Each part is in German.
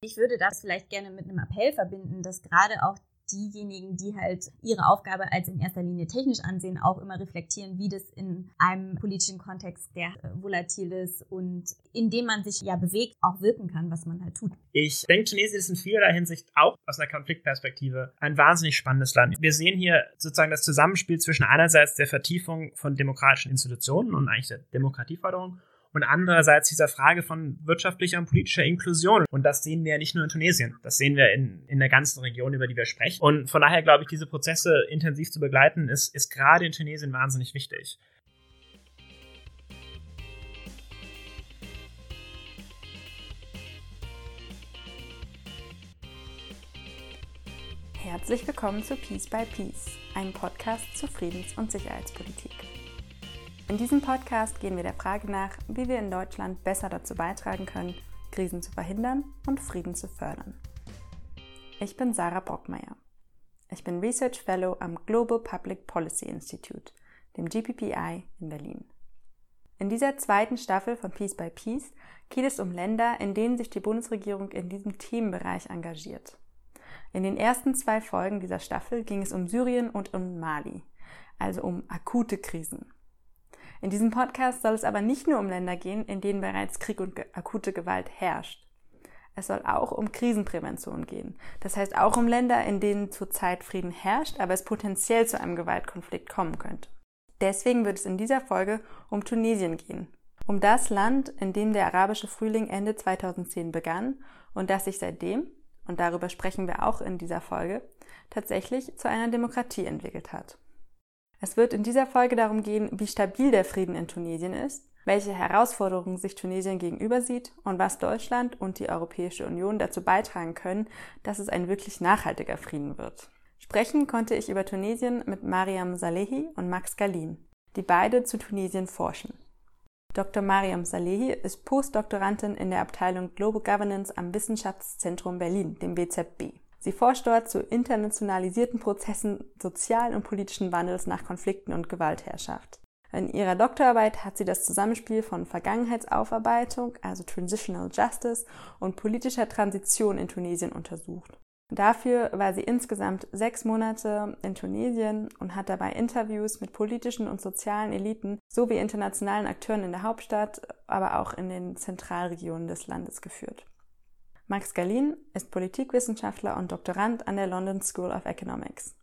Ich würde das vielleicht gerne mit einem Appell verbinden, dass gerade auch diejenigen, die halt ihre Aufgabe als in erster Linie technisch ansehen, auch immer reflektieren, wie das in einem politischen Kontext, der äh, volatil ist und in dem man sich ja bewegt, auch wirken kann, was man halt tut. Ich denke, Tunesien ist in vielerlei Hinsicht auch aus einer Konfliktperspektive ein wahnsinnig spannendes Land. Wir sehen hier sozusagen das Zusammenspiel zwischen einerseits der Vertiefung von demokratischen Institutionen und eigentlich der Demokratieförderung und andererseits dieser Frage von wirtschaftlicher und politischer Inklusion. Und das sehen wir ja nicht nur in Tunesien, das sehen wir in, in der ganzen Region, über die wir sprechen. Und von daher glaube ich, diese Prozesse intensiv zu begleiten, ist, ist gerade in Tunesien wahnsinnig wichtig. Herzlich willkommen zu Peace by Peace, einem Podcast zur Friedens- und Sicherheitspolitik. In diesem Podcast gehen wir der Frage nach, wie wir in Deutschland besser dazu beitragen können, Krisen zu verhindern und Frieden zu fördern. Ich bin Sarah Brockmeier. Ich bin Research Fellow am Global Public Policy Institute, dem GPPI in Berlin. In dieser zweiten Staffel von Peace by Peace geht es um Länder, in denen sich die Bundesregierung in diesem Themenbereich engagiert. In den ersten zwei Folgen dieser Staffel ging es um Syrien und um Mali, also um akute Krisen. In diesem Podcast soll es aber nicht nur um Länder gehen, in denen bereits Krieg und akute Gewalt herrscht. Es soll auch um Krisenprävention gehen. Das heißt auch um Länder, in denen zurzeit Frieden herrscht, aber es potenziell zu einem Gewaltkonflikt kommen könnte. Deswegen wird es in dieser Folge um Tunesien gehen. Um das Land, in dem der arabische Frühling Ende 2010 begann und das sich seitdem, und darüber sprechen wir auch in dieser Folge, tatsächlich zu einer Demokratie entwickelt hat. Es wird in dieser Folge darum gehen, wie stabil der Frieden in Tunesien ist, welche Herausforderungen sich Tunesien gegenüber sieht und was Deutschland und die Europäische Union dazu beitragen können, dass es ein wirklich nachhaltiger Frieden wird. Sprechen konnte ich über Tunesien mit Mariam Salehi und Max Galin, die beide zu Tunesien forschen. Dr. Mariam Salehi ist Postdoktorandin in der Abteilung Global Governance am Wissenschaftszentrum Berlin, dem WZB. Sie forscht dort zu internationalisierten Prozessen sozialen und politischen Wandels nach Konflikten und Gewaltherrschaft. In ihrer Doktorarbeit hat sie das Zusammenspiel von Vergangenheitsaufarbeitung, also Transitional Justice, und politischer Transition in Tunesien untersucht. Dafür war sie insgesamt sechs Monate in Tunesien und hat dabei Interviews mit politischen und sozialen Eliten sowie internationalen Akteuren in der Hauptstadt, aber auch in den Zentralregionen des Landes geführt. Max Galin ist Politikwissenschaftler und Doktorand an der London School of Economics.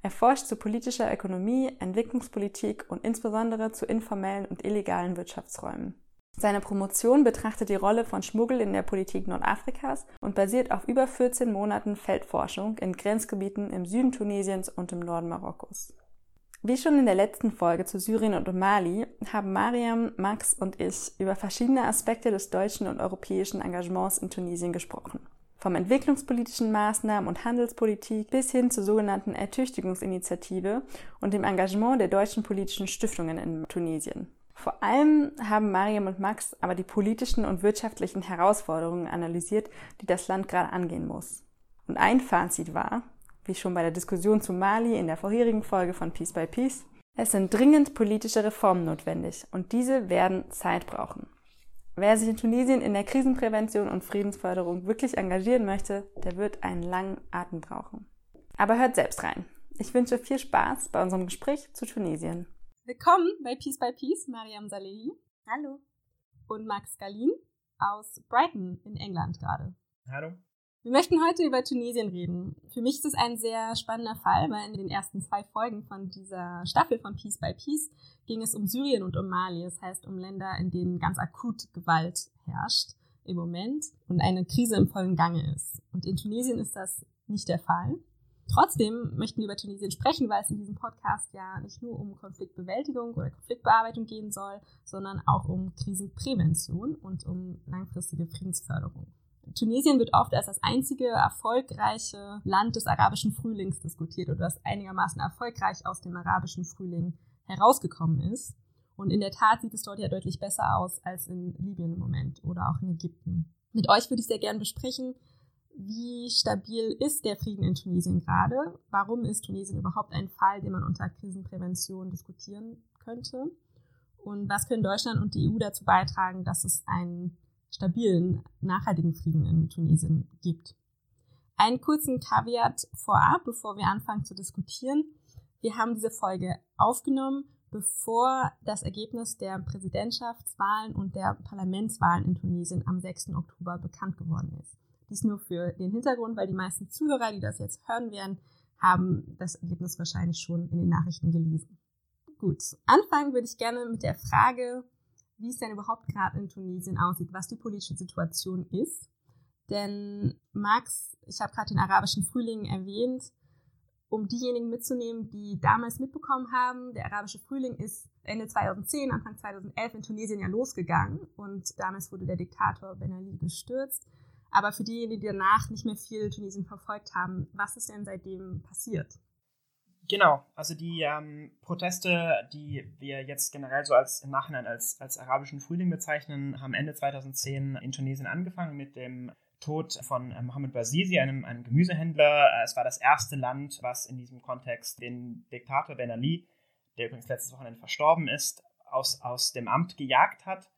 Er forscht zu politischer Ökonomie, Entwicklungspolitik und insbesondere zu informellen und illegalen Wirtschaftsräumen. Seine Promotion betrachtet die Rolle von Schmuggel in der Politik Nordafrikas und basiert auf über 14 Monaten Feldforschung in Grenzgebieten im Süden Tunesiens und im Norden Marokkos. Wie schon in der letzten Folge zu Syrien und Mali haben Mariam, Max und ich über verschiedene Aspekte des deutschen und europäischen Engagements in Tunesien gesprochen. Vom entwicklungspolitischen Maßnahmen und Handelspolitik bis hin zur sogenannten Ertüchtigungsinitiative und dem Engagement der deutschen politischen Stiftungen in Tunesien. Vor allem haben Mariam und Max aber die politischen und wirtschaftlichen Herausforderungen analysiert, die das Land gerade angehen muss. Und ein Fazit war, wie schon bei der Diskussion zu Mali in der vorherigen Folge von Peace by Peace. Es sind dringend politische Reformen notwendig und diese werden Zeit brauchen. Wer sich in Tunesien in der Krisenprävention und Friedensförderung wirklich engagieren möchte, der wird einen langen Atem brauchen. Aber hört selbst rein. Ich wünsche viel Spaß bei unserem Gespräch zu Tunesien. Willkommen bei Peace by Peace, Mariam Salehi. Hallo. Und Max Galin aus Brighton in England gerade. Hallo. Wir möchten heute über Tunesien reden. Für mich ist es ein sehr spannender Fall, weil in den ersten zwei Folgen von dieser Staffel von Peace by Peace ging es um Syrien und um Mali. Das heißt um Länder, in denen ganz akut Gewalt herrscht im Moment und eine Krise im vollen Gange ist. Und in Tunesien ist das nicht der Fall. Trotzdem möchten wir über Tunesien sprechen, weil es in diesem Podcast ja nicht nur um Konfliktbewältigung oder Konfliktbearbeitung gehen soll, sondern auch um Krisenprävention und um langfristige Friedensförderung. Tunesien wird oft als das einzige erfolgreiche Land des arabischen Frühlings diskutiert oder das einigermaßen erfolgreich aus dem arabischen Frühling herausgekommen ist. Und in der Tat sieht es dort ja deutlich besser aus als in Libyen im Moment oder auch in Ägypten. Mit euch würde ich sehr gerne besprechen, wie stabil ist der Frieden in Tunesien gerade? Warum ist Tunesien überhaupt ein Fall, den man unter Krisenprävention diskutieren könnte? Und was können Deutschland und die EU dazu beitragen, dass es einen stabilen, nachhaltigen Frieden in Tunesien gibt. Einen kurzen Kaviat vorab, bevor wir anfangen zu diskutieren. Wir haben diese Folge aufgenommen, bevor das Ergebnis der Präsidentschaftswahlen und der Parlamentswahlen in Tunesien am 6. Oktober bekannt geworden ist. Dies nur für den Hintergrund, weil die meisten Zuhörer, die das jetzt hören werden, haben das Ergebnis wahrscheinlich schon in den Nachrichten gelesen. Gut, anfangen würde ich gerne mit der Frage, wie es denn überhaupt gerade in Tunesien aussieht, was die politische Situation ist. Denn Max, ich habe gerade den arabischen Frühling erwähnt, um diejenigen mitzunehmen, die damals mitbekommen haben, der arabische Frühling ist Ende 2010, Anfang 2011 in Tunesien ja losgegangen und damals wurde der Diktator Ben Ali gestürzt. Aber für diejenigen, die danach nicht mehr viel Tunesien verfolgt haben, was ist denn seitdem passiert? Genau, also die ähm, Proteste, die wir jetzt generell so als im Nachhinein als, als arabischen Frühling bezeichnen, haben Ende 2010 in Tunesien angefangen mit dem Tod von äh, Mohamed Bouazizi, einem, einem Gemüsehändler. Äh, es war das erste Land, was in diesem Kontext den Diktator Ben Ali, der übrigens letztes Wochenende verstorben ist, aus, aus dem Amt gejagt hat.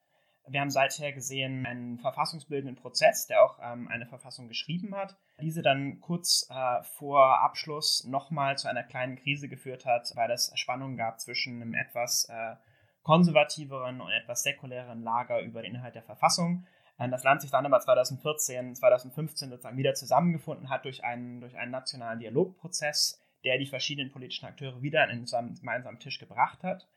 Wir haben seither gesehen einen verfassungsbildenden Prozess, der auch ähm, eine Verfassung geschrieben hat. Diese dann kurz äh, vor Abschluss nochmal zu einer kleinen Krise geführt hat, weil es Spannungen gab zwischen einem etwas äh, konservativeren und etwas säkuläreren Lager über den Inhalt der Verfassung. Äh, das Land sich dann aber 2014, 2015 sozusagen wieder zusammengefunden hat durch einen, durch einen nationalen Dialogprozess, der die verschiedenen politischen Akteure wieder an einen gemeinsamen Tisch gebracht hat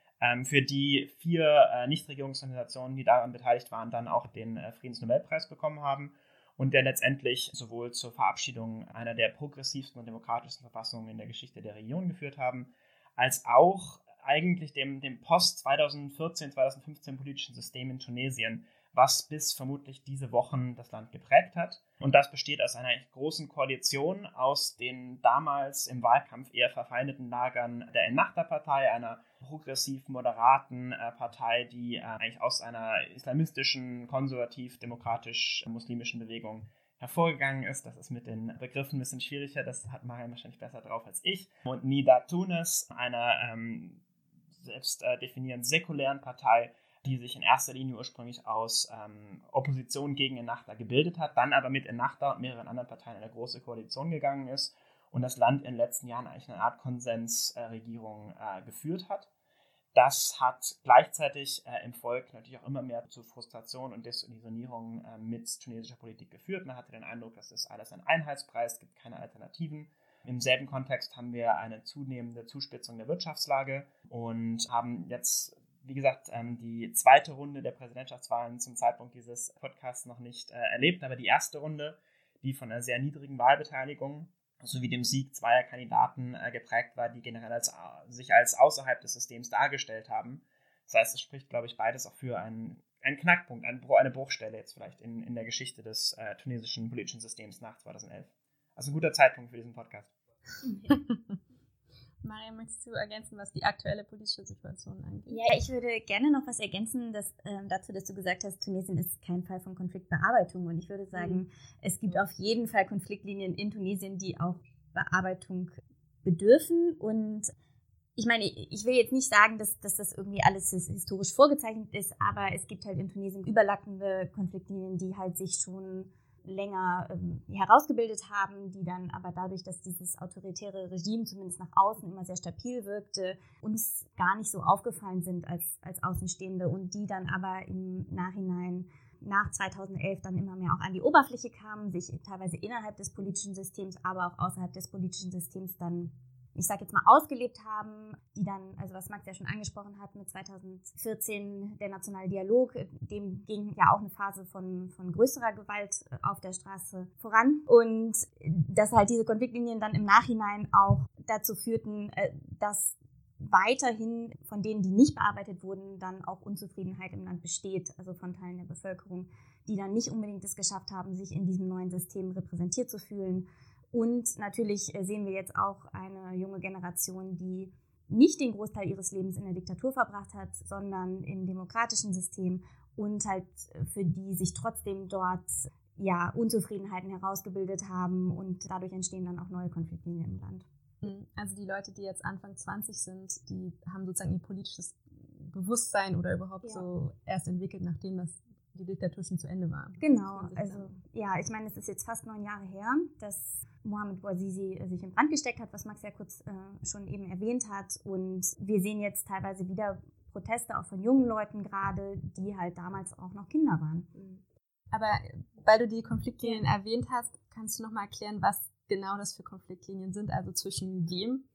für die vier äh, Nichtregierungsorganisationen, die daran beteiligt waren, dann auch den äh, Friedensnobelpreis bekommen haben und der letztendlich sowohl zur Verabschiedung einer der progressivsten und demokratischsten Verfassungen in der Geschichte der Region geführt haben, als auch eigentlich dem, dem Post-2014, 2015 politischen System in Tunesien, was bis vermutlich diese Wochen das Land geprägt hat. Und das besteht aus einer großen Koalition aus den damals im Wahlkampf eher verfeindeten Lagern der Ennahda-Partei, einer progressiv-moderaten äh, Partei, die äh, eigentlich aus einer islamistischen, konservativ-demokratisch-muslimischen Bewegung hervorgegangen ist. Das ist mit den Begriffen ein bisschen schwieriger, das hat Mariam wahrscheinlich besser drauf als ich. Und Nida Tunis, einer ähm, selbst äh, definierenden säkulären Partei, die sich in erster Linie ursprünglich aus ähm, Opposition gegen Ennahda gebildet hat, dann aber mit Ennahda und mehreren anderen Parteien in eine große Koalition gegangen ist und das Land in den letzten Jahren eigentlich eine Art Konsensregierung äh, geführt hat. Das hat gleichzeitig äh, im Volk natürlich auch immer mehr zu Frustration und Desillusionierung äh, mit tunesischer Politik geführt. Man hatte den Eindruck, das alles ein Einheitspreis, gibt keine Alternativen. Im selben Kontext haben wir eine zunehmende Zuspitzung der Wirtschaftslage und haben jetzt wie gesagt, ähm, die zweite Runde der Präsidentschaftswahlen zum Zeitpunkt dieses Podcasts noch nicht äh, erlebt, aber die erste Runde, die von einer sehr niedrigen Wahlbeteiligung sowie dem Sieg zweier Kandidaten äh, geprägt war, die generell als, sich als außerhalb des Systems dargestellt haben. Das heißt, es spricht, glaube ich, beides auch für einen, einen Knackpunkt, eine Bruchstelle jetzt vielleicht in, in der Geschichte des äh, tunesischen politischen Systems nach 2011. Also ein guter Zeitpunkt für diesen Podcast. Maria, möchtest du ergänzen, was die aktuelle politische Situation angeht? Ja, ich würde gerne noch was ergänzen dass, äh, dazu, dass du gesagt hast, Tunesien ist kein Fall von Konfliktbearbeitung. Und ich würde sagen, mhm. es gibt auf jeden Fall Konfliktlinien in Tunesien, die auch Bearbeitung bedürfen. Und ich meine, ich will jetzt nicht sagen, dass, dass das irgendwie alles historisch vorgezeichnet ist, aber es gibt halt in Tunesien überlappende Konfliktlinien, die halt sich schon länger ähm, herausgebildet haben, die dann aber dadurch, dass dieses autoritäre Regime zumindest nach außen immer sehr stabil wirkte, uns gar nicht so aufgefallen sind als, als Außenstehende und die dann aber im Nachhinein nach 2011 dann immer mehr auch an die Oberfläche kamen, sich teilweise innerhalb des politischen Systems, aber auch außerhalb des politischen Systems dann ich sage jetzt mal, ausgelebt haben, die dann, also was Max ja schon angesprochen hat, mit 2014 der nationale Dialog, dem ging ja auch eine Phase von, von größerer Gewalt äh, auf der Straße voran. Und dass halt diese Konfliktlinien dann im Nachhinein auch dazu führten, äh, dass weiterhin von denen, die nicht bearbeitet wurden, dann auch Unzufriedenheit im Land besteht, also von Teilen der Bevölkerung, die dann nicht unbedingt es geschafft haben, sich in diesem neuen System repräsentiert zu fühlen und natürlich äh, sehen wir jetzt auch eine junge Generation, die nicht den Großteil ihres Lebens in der Diktatur verbracht hat, sondern im demokratischen System und halt äh, für die sich trotzdem dort ja Unzufriedenheiten herausgebildet haben und dadurch entstehen dann auch neue Konfliktlinien im Land. Mhm. Also die Leute, die jetzt Anfang 20 sind, die haben sozusagen ihr politisches Bewusstsein oder überhaupt ja. so erst entwickelt, nachdem das die Diktatur schon zu Ende war. Genau, also ja, ich meine, es ist jetzt fast neun Jahre her, dass Mohamed Bouazizi äh, sich in Brand gesteckt hat, was Max ja kurz äh, schon eben erwähnt hat. Und wir sehen jetzt teilweise wieder Proteste auch von jungen Leuten gerade, die halt damals auch noch Kinder waren. Aber weil du die Konfliktlinien erwähnt hast, kannst du noch mal erklären, was genau das für Konfliktlinien sind, also zwischen wem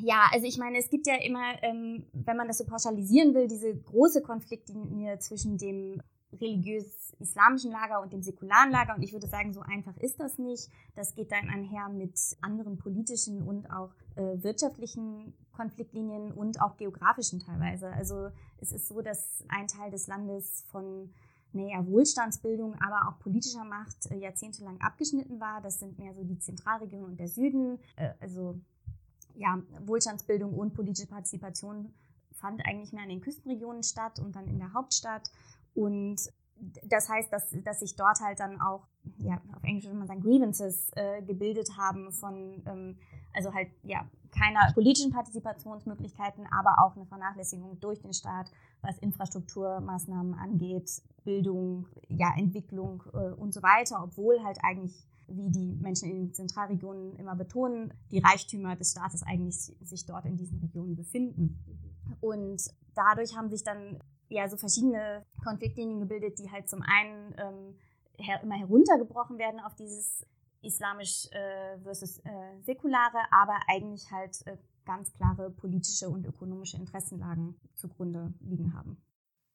ja, also ich meine, es gibt ja immer, ähm, wenn man das so pauschalisieren will, diese große Konfliktlinie zwischen dem religiös-islamischen Lager und dem säkularen Lager. Und ich würde sagen, so einfach ist das nicht. Das geht dann einher mit anderen politischen und auch äh, wirtschaftlichen Konfliktlinien und auch geografischen teilweise. Also es ist so, dass ein Teil des Landes von naja, Wohlstandsbildung, aber auch politischer Macht äh, jahrzehntelang abgeschnitten war. Das sind mehr so die Zentralregion und der Süden. Äh, also ja, Wohlstandsbildung und politische Partizipation fand eigentlich mehr in den Küstenregionen statt und dann in der Hauptstadt. Und das heißt, dass, dass sich dort halt dann auch, ja, auf Englisch würde man sagen, Grievances äh, gebildet haben von, ähm, also halt, ja, keiner politischen Partizipationsmöglichkeiten, aber auch eine Vernachlässigung durch den Staat, was Infrastrukturmaßnahmen angeht, Bildung, ja, Entwicklung äh, und so weiter, obwohl halt eigentlich wie die Menschen in den Zentralregionen immer betonen, die Reichtümer des Staates eigentlich sich dort in diesen Regionen befinden. Und dadurch haben sich dann ja so verschiedene Konfliktlinien gebildet, die halt zum einen ähm, her immer heruntergebrochen werden auf dieses islamisch äh, versus äh, säkulare, aber eigentlich halt äh, ganz klare politische und ökonomische Interessenlagen zugrunde liegen haben.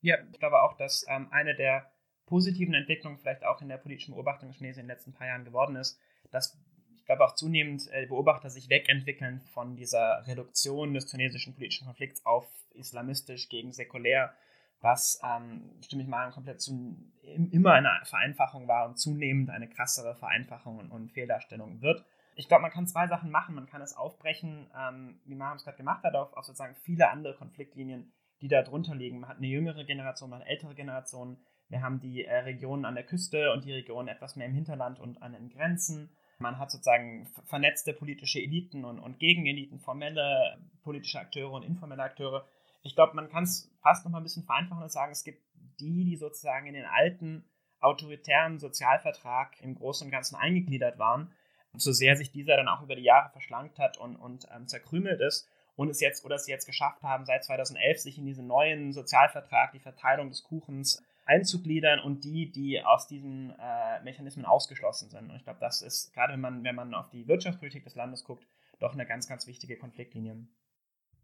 Ja, ich glaube auch, dass ähm, eine der positiven Entwicklung vielleicht auch in der politischen Beobachtung in Tunesien in den letzten paar Jahren geworden ist, dass ich glaube auch zunehmend äh, Beobachter sich wegentwickeln von dieser Reduktion des tunesischen politischen Konflikts auf islamistisch gegen säkulär, was, ähm, stimme ich mal, komplett zu, immer eine Vereinfachung war und zunehmend eine krassere Vereinfachung und, und Fehldarstellung wird. Ich glaube, man kann zwei Sachen machen. Man kann es aufbrechen, ähm, wie Mariam es gerade gemacht hat, auf, auf sozusagen viele andere Konfliktlinien, die da drunter liegen. Man hat eine jüngere Generation, man hat ältere Generationen, wir haben die äh, Regionen an der Küste und die Regionen etwas mehr im Hinterland und an den Grenzen. Man hat sozusagen vernetzte politische Eliten und, und Gegeneliten, formelle politische Akteure und informelle Akteure. Ich glaube, man kann es fast noch mal ein bisschen vereinfachen und sagen, es gibt die, die sozusagen in den alten autoritären Sozialvertrag im Großen und Ganzen eingegliedert waren, so sehr sich dieser dann auch über die Jahre verschlankt hat und, und ähm, zerkrümelt ist und es jetzt oder es jetzt geschafft haben, seit 2011 sich in diesen neuen Sozialvertrag, die Verteilung des Kuchens einzugliedern und die, die aus diesen äh, Mechanismen ausgeschlossen sind. Und ich glaube, das ist, gerade wenn man, wenn man auf die Wirtschaftspolitik des Landes guckt, doch eine ganz, ganz wichtige Konfliktlinie.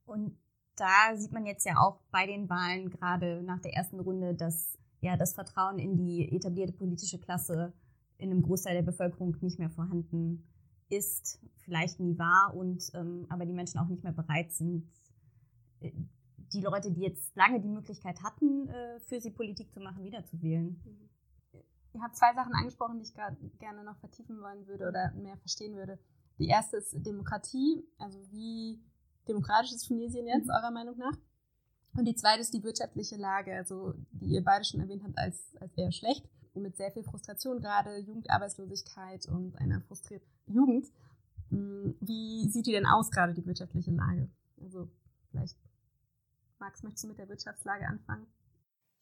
Und da sieht man jetzt ja auch bei den Wahlen gerade nach der ersten Runde, dass ja das Vertrauen in die etablierte politische Klasse in einem Großteil der Bevölkerung nicht mehr vorhanden ist, vielleicht nie war und ähm, aber die Menschen auch nicht mehr bereit sind, äh, die Leute, die jetzt lange die Möglichkeit hatten, äh, für sie Politik zu machen, wiederzuwählen. Ihr habt zwei Sachen angesprochen, die ich gerne noch vertiefen wollen würde oder mehr verstehen würde. Die erste ist Demokratie, also wie demokratisch ist Tunesien jetzt, eurer Meinung nach? Und die zweite ist die wirtschaftliche Lage, also die ihr beide schon erwähnt habt, als, als eher schlecht und mit sehr viel Frustration gerade, Jugendarbeitslosigkeit und einer frustrierten Jugend. Hm, wie sieht die denn aus, gerade die wirtschaftliche Lage? Also vielleicht Max, möchtest du mit der Wirtschaftslage anfangen?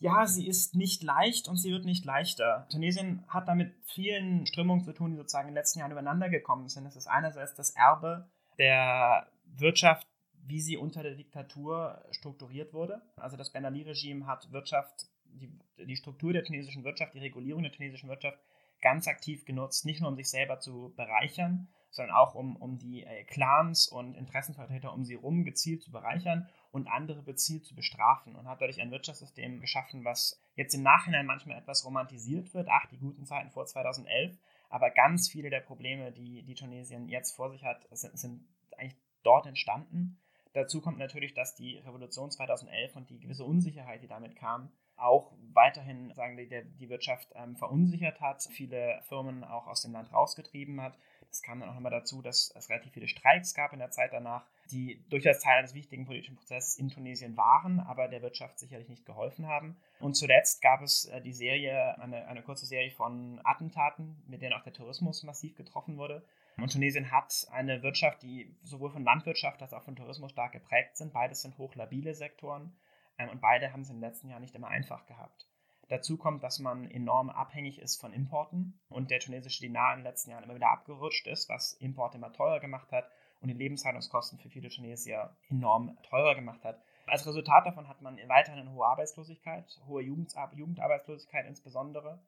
Ja, sie ist nicht leicht und sie wird nicht leichter. Tunesien hat damit vielen Strömungen zu tun, die sozusagen in den letzten Jahren übereinander gekommen sind. Es ist einerseits das Erbe der Wirtschaft, wie sie unter der Diktatur strukturiert wurde. Also das Ben Ali-Regime hat Wirtschaft, die, die Struktur der tunesischen Wirtschaft, die Regulierung der tunesischen Wirtschaft ganz aktiv genutzt, nicht nur um sich selber zu bereichern, sondern auch um, um die äh, Clans und Interessenvertreter um sie herum gezielt zu bereichern und andere gezielt zu bestrafen und hat dadurch ein Wirtschaftssystem geschaffen, was jetzt im Nachhinein manchmal etwas romantisiert wird. Ach, die guten Zeiten vor 2011. Aber ganz viele der Probleme, die, die Tunesien jetzt vor sich hat, sind, sind eigentlich dort entstanden. Dazu kommt natürlich, dass die Revolution 2011 und die gewisse Unsicherheit, die damit kam, auch weiterhin sagen wir, die Wirtschaft ähm, verunsichert hat, viele Firmen auch aus dem Land rausgetrieben hat. Es kam dann auch nochmal dazu, dass es relativ viele Streiks gab in der Zeit danach, die durchaus Teil eines wichtigen politischen Prozesses in Tunesien waren, aber der Wirtschaft sicherlich nicht geholfen haben. Und zuletzt gab es äh, die Serie, eine, eine kurze Serie von Attentaten, mit denen auch der Tourismus massiv getroffen wurde. Und Tunesien hat eine Wirtschaft, die sowohl von Landwirtschaft als auch von Tourismus stark geprägt sind. Beides sind hochlabile Sektoren ähm, und beide haben es in den letzten Jahren nicht immer einfach gehabt. Dazu kommt, dass man enorm abhängig ist von Importen und der tunesische Dinar in den letzten Jahren immer wieder abgerutscht ist, was Importe immer teurer gemacht hat und die Lebenshaltungskosten für viele Tunesier enorm teurer gemacht hat. Als Resultat davon hat man weiterhin eine hohe Arbeitslosigkeit, hohe Jugendarbeitslosigkeit insbesondere.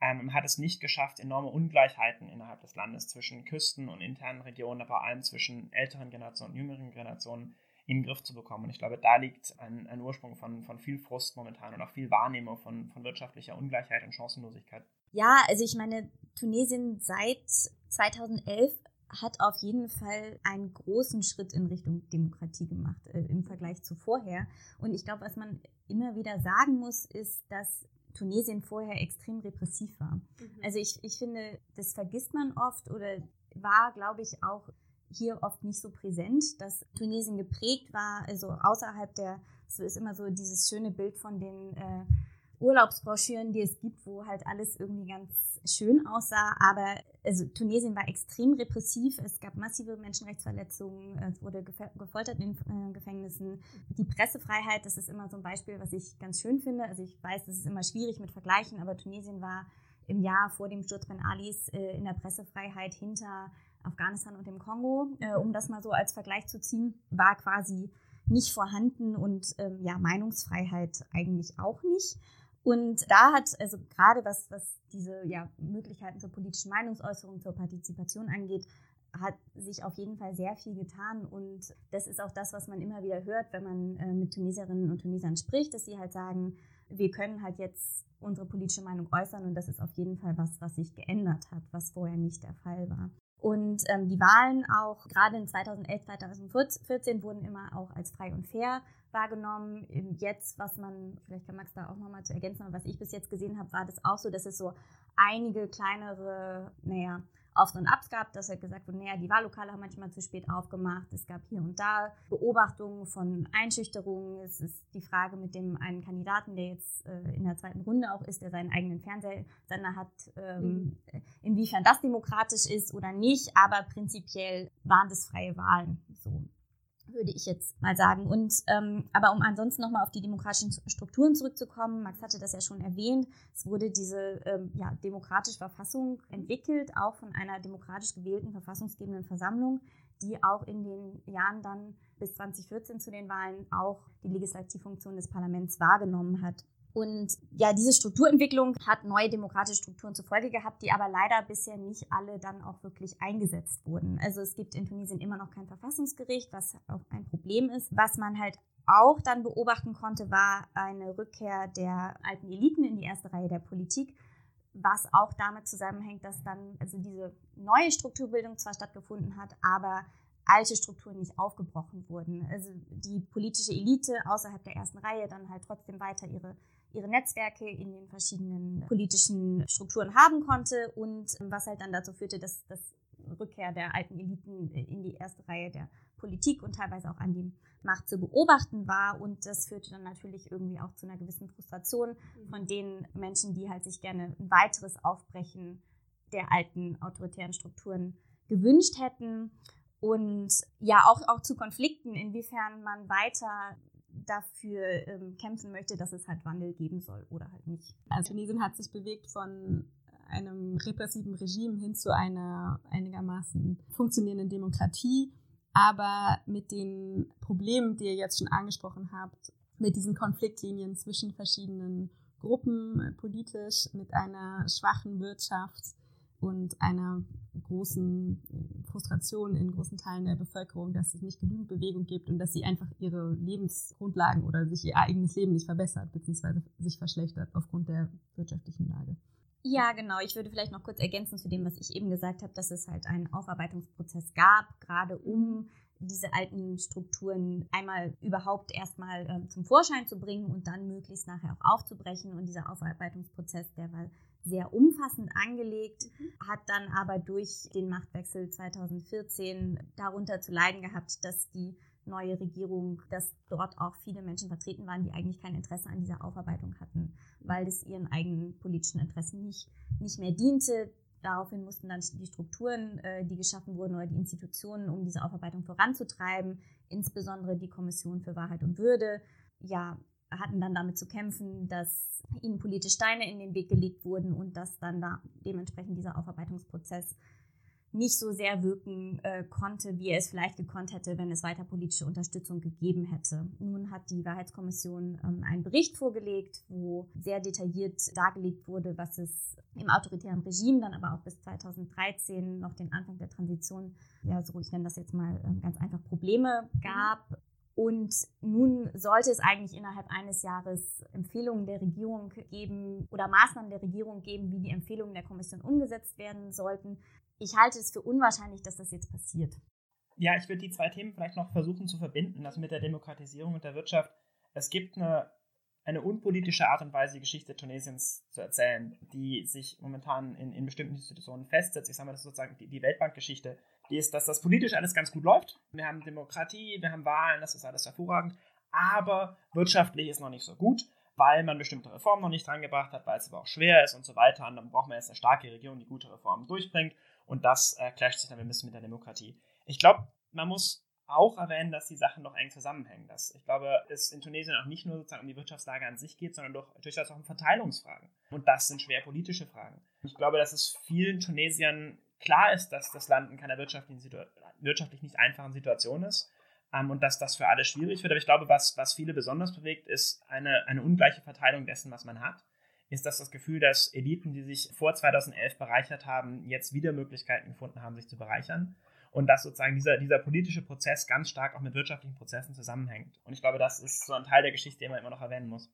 Ähm, man hat es nicht geschafft, enorme Ungleichheiten innerhalb des Landes zwischen Küsten und internen Regionen, aber vor allem zwischen älteren Generationen und jüngeren Generationen in den Griff zu bekommen. Und ich glaube, da liegt ein, ein Ursprung von, von viel Frust momentan und auch viel Wahrnehmung von, von wirtschaftlicher Ungleichheit und Chancenlosigkeit. Ja, also ich meine, Tunesien seit 2011 hat auf jeden Fall einen großen Schritt in Richtung Demokratie gemacht äh, im Vergleich zu vorher. Und ich glaube, was man immer wieder sagen muss, ist, dass Tunesien vorher extrem repressiv war. Mhm. Also ich, ich finde, das vergisst man oft oder war, glaube ich, auch hier oft nicht so präsent, dass Tunesien geprägt war, also außerhalb der, so ist immer so dieses schöne Bild von den äh, Urlaubsbroschüren, die es gibt, wo halt alles irgendwie ganz schön aussah. Aber also Tunesien war extrem repressiv. Es gab massive Menschenrechtsverletzungen. Es wurde gefoltert in äh, Gefängnissen. Die Pressefreiheit, das ist immer so ein Beispiel, was ich ganz schön finde. Also ich weiß, das ist immer schwierig mit Vergleichen, aber Tunesien war im Jahr vor dem Sturz Ben Alis äh, in der Pressefreiheit hinter Afghanistan und dem Kongo, äh, um das mal so als Vergleich zu ziehen, war quasi nicht vorhanden und ähm, ja, Meinungsfreiheit eigentlich auch nicht. Und da hat, also gerade was, was diese ja, Möglichkeiten zur politischen Meinungsäußerung, zur Partizipation angeht, hat sich auf jeden Fall sehr viel getan. Und das ist auch das, was man immer wieder hört, wenn man äh, mit Tunesierinnen und Tunesern spricht, dass sie halt sagen, wir können halt jetzt unsere politische Meinung äußern und das ist auf jeden Fall was, was sich geändert hat, was vorher nicht der Fall war. Und ähm, die Wahlen auch gerade in 2011, 2014 wurden immer auch als frei und fair wahrgenommen. Jetzt, was man, vielleicht kann Max da auch nochmal zu ergänzen, was ich bis jetzt gesehen habe, war das auch so, dass es so einige kleinere, naja, Aufs und Abs gab, dass er gesagt wurde, naja, die Wahllokale haben manchmal zu spät aufgemacht. Es gab hier und da Beobachtungen von Einschüchterungen. Es ist die Frage mit dem einen Kandidaten, der jetzt äh, in der zweiten Runde auch ist, der seinen eigenen Fernsehsender hat, ähm, mhm. inwiefern das demokratisch ist oder nicht. Aber prinzipiell waren das freie Wahlen. So würde ich jetzt mal sagen. Und ähm, aber um ansonsten nochmal auf die demokratischen Strukturen zurückzukommen, Max hatte das ja schon erwähnt, es wurde diese ähm, ja, demokratische Verfassung entwickelt, auch von einer demokratisch gewählten verfassungsgebenden Versammlung, die auch in den Jahren dann bis 2014 zu den Wahlen auch die Legislativfunktion des Parlaments wahrgenommen hat. Und ja, diese Strukturentwicklung hat neue demokratische Strukturen zur Folge gehabt, die aber leider bisher nicht alle dann auch wirklich eingesetzt wurden. Also es gibt in Tunesien immer noch kein Verfassungsgericht, was auch ein Problem ist. Was man halt auch dann beobachten konnte, war eine Rückkehr der alten Eliten in die erste Reihe der Politik, was auch damit zusammenhängt, dass dann also diese neue Strukturbildung zwar stattgefunden hat, aber alte Strukturen nicht aufgebrochen wurden. Also die politische Elite außerhalb der ersten Reihe dann halt trotzdem weiter ihre ihre Netzwerke in den verschiedenen politischen Strukturen haben konnte und was halt dann dazu führte, dass das Rückkehr der alten Eliten in die erste Reihe der Politik und teilweise auch an die Macht zu beobachten war. Und das führte dann natürlich irgendwie auch zu einer gewissen Frustration von den Menschen, die halt sich gerne ein weiteres Aufbrechen der alten autoritären Strukturen gewünscht hätten. Und ja, auch, auch zu Konflikten, inwiefern man weiter dafür ähm, kämpfen möchte, dass es halt Wandel geben soll oder halt nicht. Also Tunesien hat sich bewegt von einem repressiven Regime hin zu einer einigermaßen funktionierenden Demokratie, aber mit den Problemen, die ihr jetzt schon angesprochen habt, mit diesen Konfliktlinien zwischen verschiedenen Gruppen äh, politisch, mit einer schwachen Wirtschaft und einer großen Frustration in großen Teilen der Bevölkerung, dass es nicht genügend Bewegung gibt und dass sie einfach ihre Lebensgrundlagen oder sich ihr eigenes Leben nicht verbessert bzw. sich verschlechtert aufgrund der wirtschaftlichen Lage. Ja, genau. Ich würde vielleicht noch kurz ergänzen zu dem, was ich eben gesagt habe, dass es halt einen Aufarbeitungsprozess gab, gerade um diese alten Strukturen einmal überhaupt erstmal ähm, zum Vorschein zu bringen und dann möglichst nachher auch aufzubrechen. Und dieser Aufarbeitungsprozess, der war sehr umfassend angelegt, mhm. hat dann aber durch den Machtwechsel 2014 darunter zu leiden gehabt, dass die neue Regierung, dass dort auch viele Menschen vertreten waren, die eigentlich kein Interesse an dieser Aufarbeitung hatten, weil es ihren eigenen politischen Interessen nicht, nicht mehr diente. Daraufhin mussten dann die Strukturen, äh, die geschaffen wurden, oder die Institutionen, um diese Aufarbeitung voranzutreiben, insbesondere die Kommission für Wahrheit und Würde, ja, hatten dann damit zu kämpfen, dass ihnen politische Steine in den Weg gelegt wurden und dass dann da dementsprechend dieser Aufarbeitungsprozess nicht so sehr wirken äh, konnte, wie er es vielleicht gekonnt hätte, wenn es weiter politische Unterstützung gegeben hätte. Nun hat die Wahrheitskommission ähm, einen Bericht vorgelegt, wo sehr detailliert dargelegt wurde, was es im autoritären Regime, dann aber auch bis 2013 noch den Anfang der Transition, ja, so ich nenne das jetzt mal ähm, ganz einfach, Probleme gab. Und nun sollte es eigentlich innerhalb eines Jahres Empfehlungen der Regierung geben oder Maßnahmen der Regierung geben, wie die Empfehlungen der Kommission umgesetzt werden sollten ich halte es für unwahrscheinlich, dass das jetzt passiert. Ja, ich würde die zwei Themen vielleicht noch versuchen zu verbinden, das mit der Demokratisierung und der Wirtschaft. Es gibt eine, eine unpolitische Art und Weise, die Geschichte Tunesiens zu erzählen, die sich momentan in, in bestimmten Institutionen festsetzt. Ich sage mal, das ist sozusagen die, die Weltbankgeschichte. Ist, dass das politisch alles ganz gut läuft. Wir haben Demokratie, wir haben Wahlen, das ist alles hervorragend. Aber wirtschaftlich ist noch nicht so gut weil man bestimmte Reformen noch nicht drangebracht hat, weil es aber auch schwer ist und so weiter. Und dann braucht man jetzt eine starke Regierung, die gute Reformen durchbringt. Und das äh, clasht sich dann ein bisschen mit der Demokratie. Ich glaube, man muss auch erwähnen, dass die Sachen doch eng zusammenhängen. Dass ich glaube, es in Tunesien auch nicht nur sozusagen um die Wirtschaftslage an sich geht, sondern durchaus auch um Verteilungsfragen. Und das sind schwer politische Fragen. Ich glaube, dass es vielen Tunesiern klar ist, dass das Land in keiner wirtschaftlichen wirtschaftlich nicht einfachen Situation ist ähm, und dass das für alle schwierig wird. Aber ich glaube, was, was viele besonders bewegt, ist eine, eine ungleiche Verteilung dessen, was man hat ist das das Gefühl, dass Eliten, die sich vor 2011 bereichert haben, jetzt wieder Möglichkeiten gefunden haben, sich zu bereichern. Und dass sozusagen dieser, dieser politische Prozess ganz stark auch mit wirtschaftlichen Prozessen zusammenhängt. Und ich glaube, das ist so ein Teil der Geschichte, den man immer noch erwähnen muss.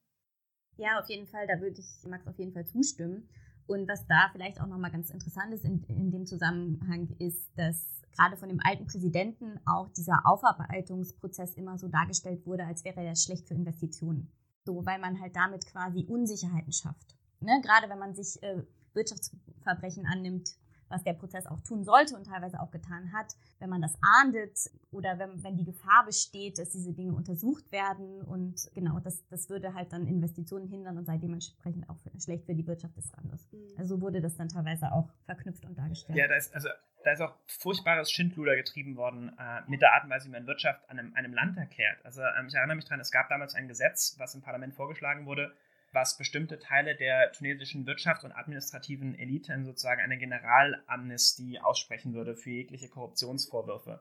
Ja, auf jeden Fall, da würde ich Max auf jeden Fall zustimmen. Und was da vielleicht auch nochmal ganz interessant ist in, in dem Zusammenhang, ist, dass gerade von dem alten Präsidenten auch dieser Aufarbeitungsprozess immer so dargestellt wurde, als wäre er schlecht für Investitionen. So, weil man halt damit quasi Unsicherheiten schafft. Ne? Gerade wenn man sich äh, Wirtschaftsverbrechen annimmt, was der Prozess auch tun sollte und teilweise auch getan hat, wenn man das ahndet oder wenn, wenn die Gefahr besteht, dass diese Dinge untersucht werden und genau, das, das würde halt dann Investitionen hindern und sei dementsprechend auch für, schlecht für die Wirtschaft des Landes. Mhm. Also so wurde das dann teilweise auch verknüpft und dargestellt. Ja, da ist, also, da ist auch furchtbares Schindluder getrieben worden äh, mit der Art und Weise, wie man Wirtschaft einem, einem Land erklärt. Also ähm, ich erinnere mich daran, es gab damals ein Gesetz, was im Parlament vorgeschlagen wurde, was bestimmte Teile der tunesischen Wirtschaft und administrativen Eliten sozusagen eine Generalamnestie aussprechen würde für jegliche Korruptionsvorwürfe,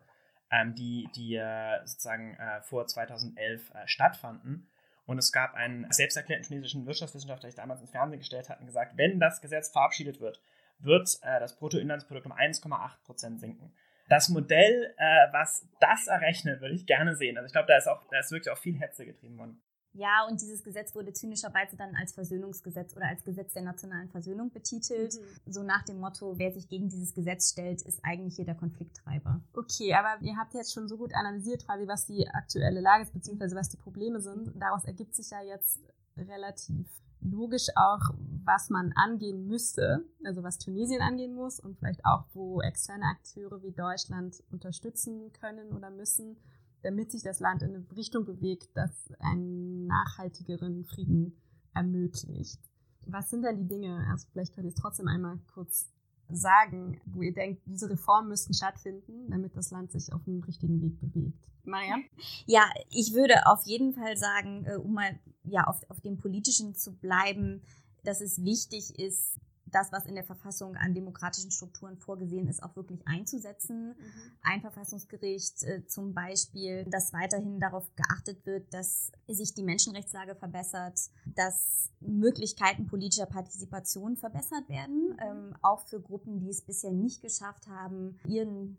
ähm, die, die äh, sozusagen äh, vor 2011 äh, stattfanden. Und es gab einen selbsterklärten tunesischen Wirtschaftswissenschaftler, der sich damals ins Fernsehen gestellt hat und gesagt, wenn das Gesetz verabschiedet wird, wird äh, das Bruttoinlandsprodukt um 1,8 Prozent sinken. Das Modell, äh, was das errechnet, würde ich gerne sehen. Also ich glaube, da da ist wirklich auch viel Hetze getrieben worden. Ja, und dieses Gesetz wurde zynischerweise dann als Versöhnungsgesetz oder als Gesetz der nationalen Versöhnung betitelt. Mhm. So nach dem Motto, wer sich gegen dieses Gesetz stellt, ist eigentlich hier der Konflikttreiber. Okay, aber ihr habt jetzt schon so gut analysiert, quasi, was die aktuelle Lage ist, beziehungsweise was die Probleme sind. Daraus ergibt sich ja jetzt relativ logisch auch, was man angehen müsste, also was Tunesien angehen muss und vielleicht auch, wo externe Akteure wie Deutschland unterstützen können oder müssen damit sich das Land in eine Richtung bewegt, das einen nachhaltigeren Frieden ermöglicht. Was sind denn die Dinge? Also vielleicht könnt ihr es trotzdem einmal kurz sagen, wo ihr denkt, diese Reformen müssten stattfinden, damit das Land sich auf den richtigen Weg bewegt. Maria? Ja, ich würde auf jeden Fall sagen, äh, um mal ja auf, auf dem Politischen zu bleiben, dass es wichtig ist, das, was in der Verfassung an demokratischen Strukturen vorgesehen ist, auch wirklich einzusetzen. Mhm. Ein Verfassungsgericht äh, zum Beispiel, dass weiterhin darauf geachtet wird, dass sich die Menschenrechtslage verbessert, dass Möglichkeiten politischer Partizipation verbessert werden, mhm. ähm, auch für Gruppen, die es bisher nicht geschafft haben, ihren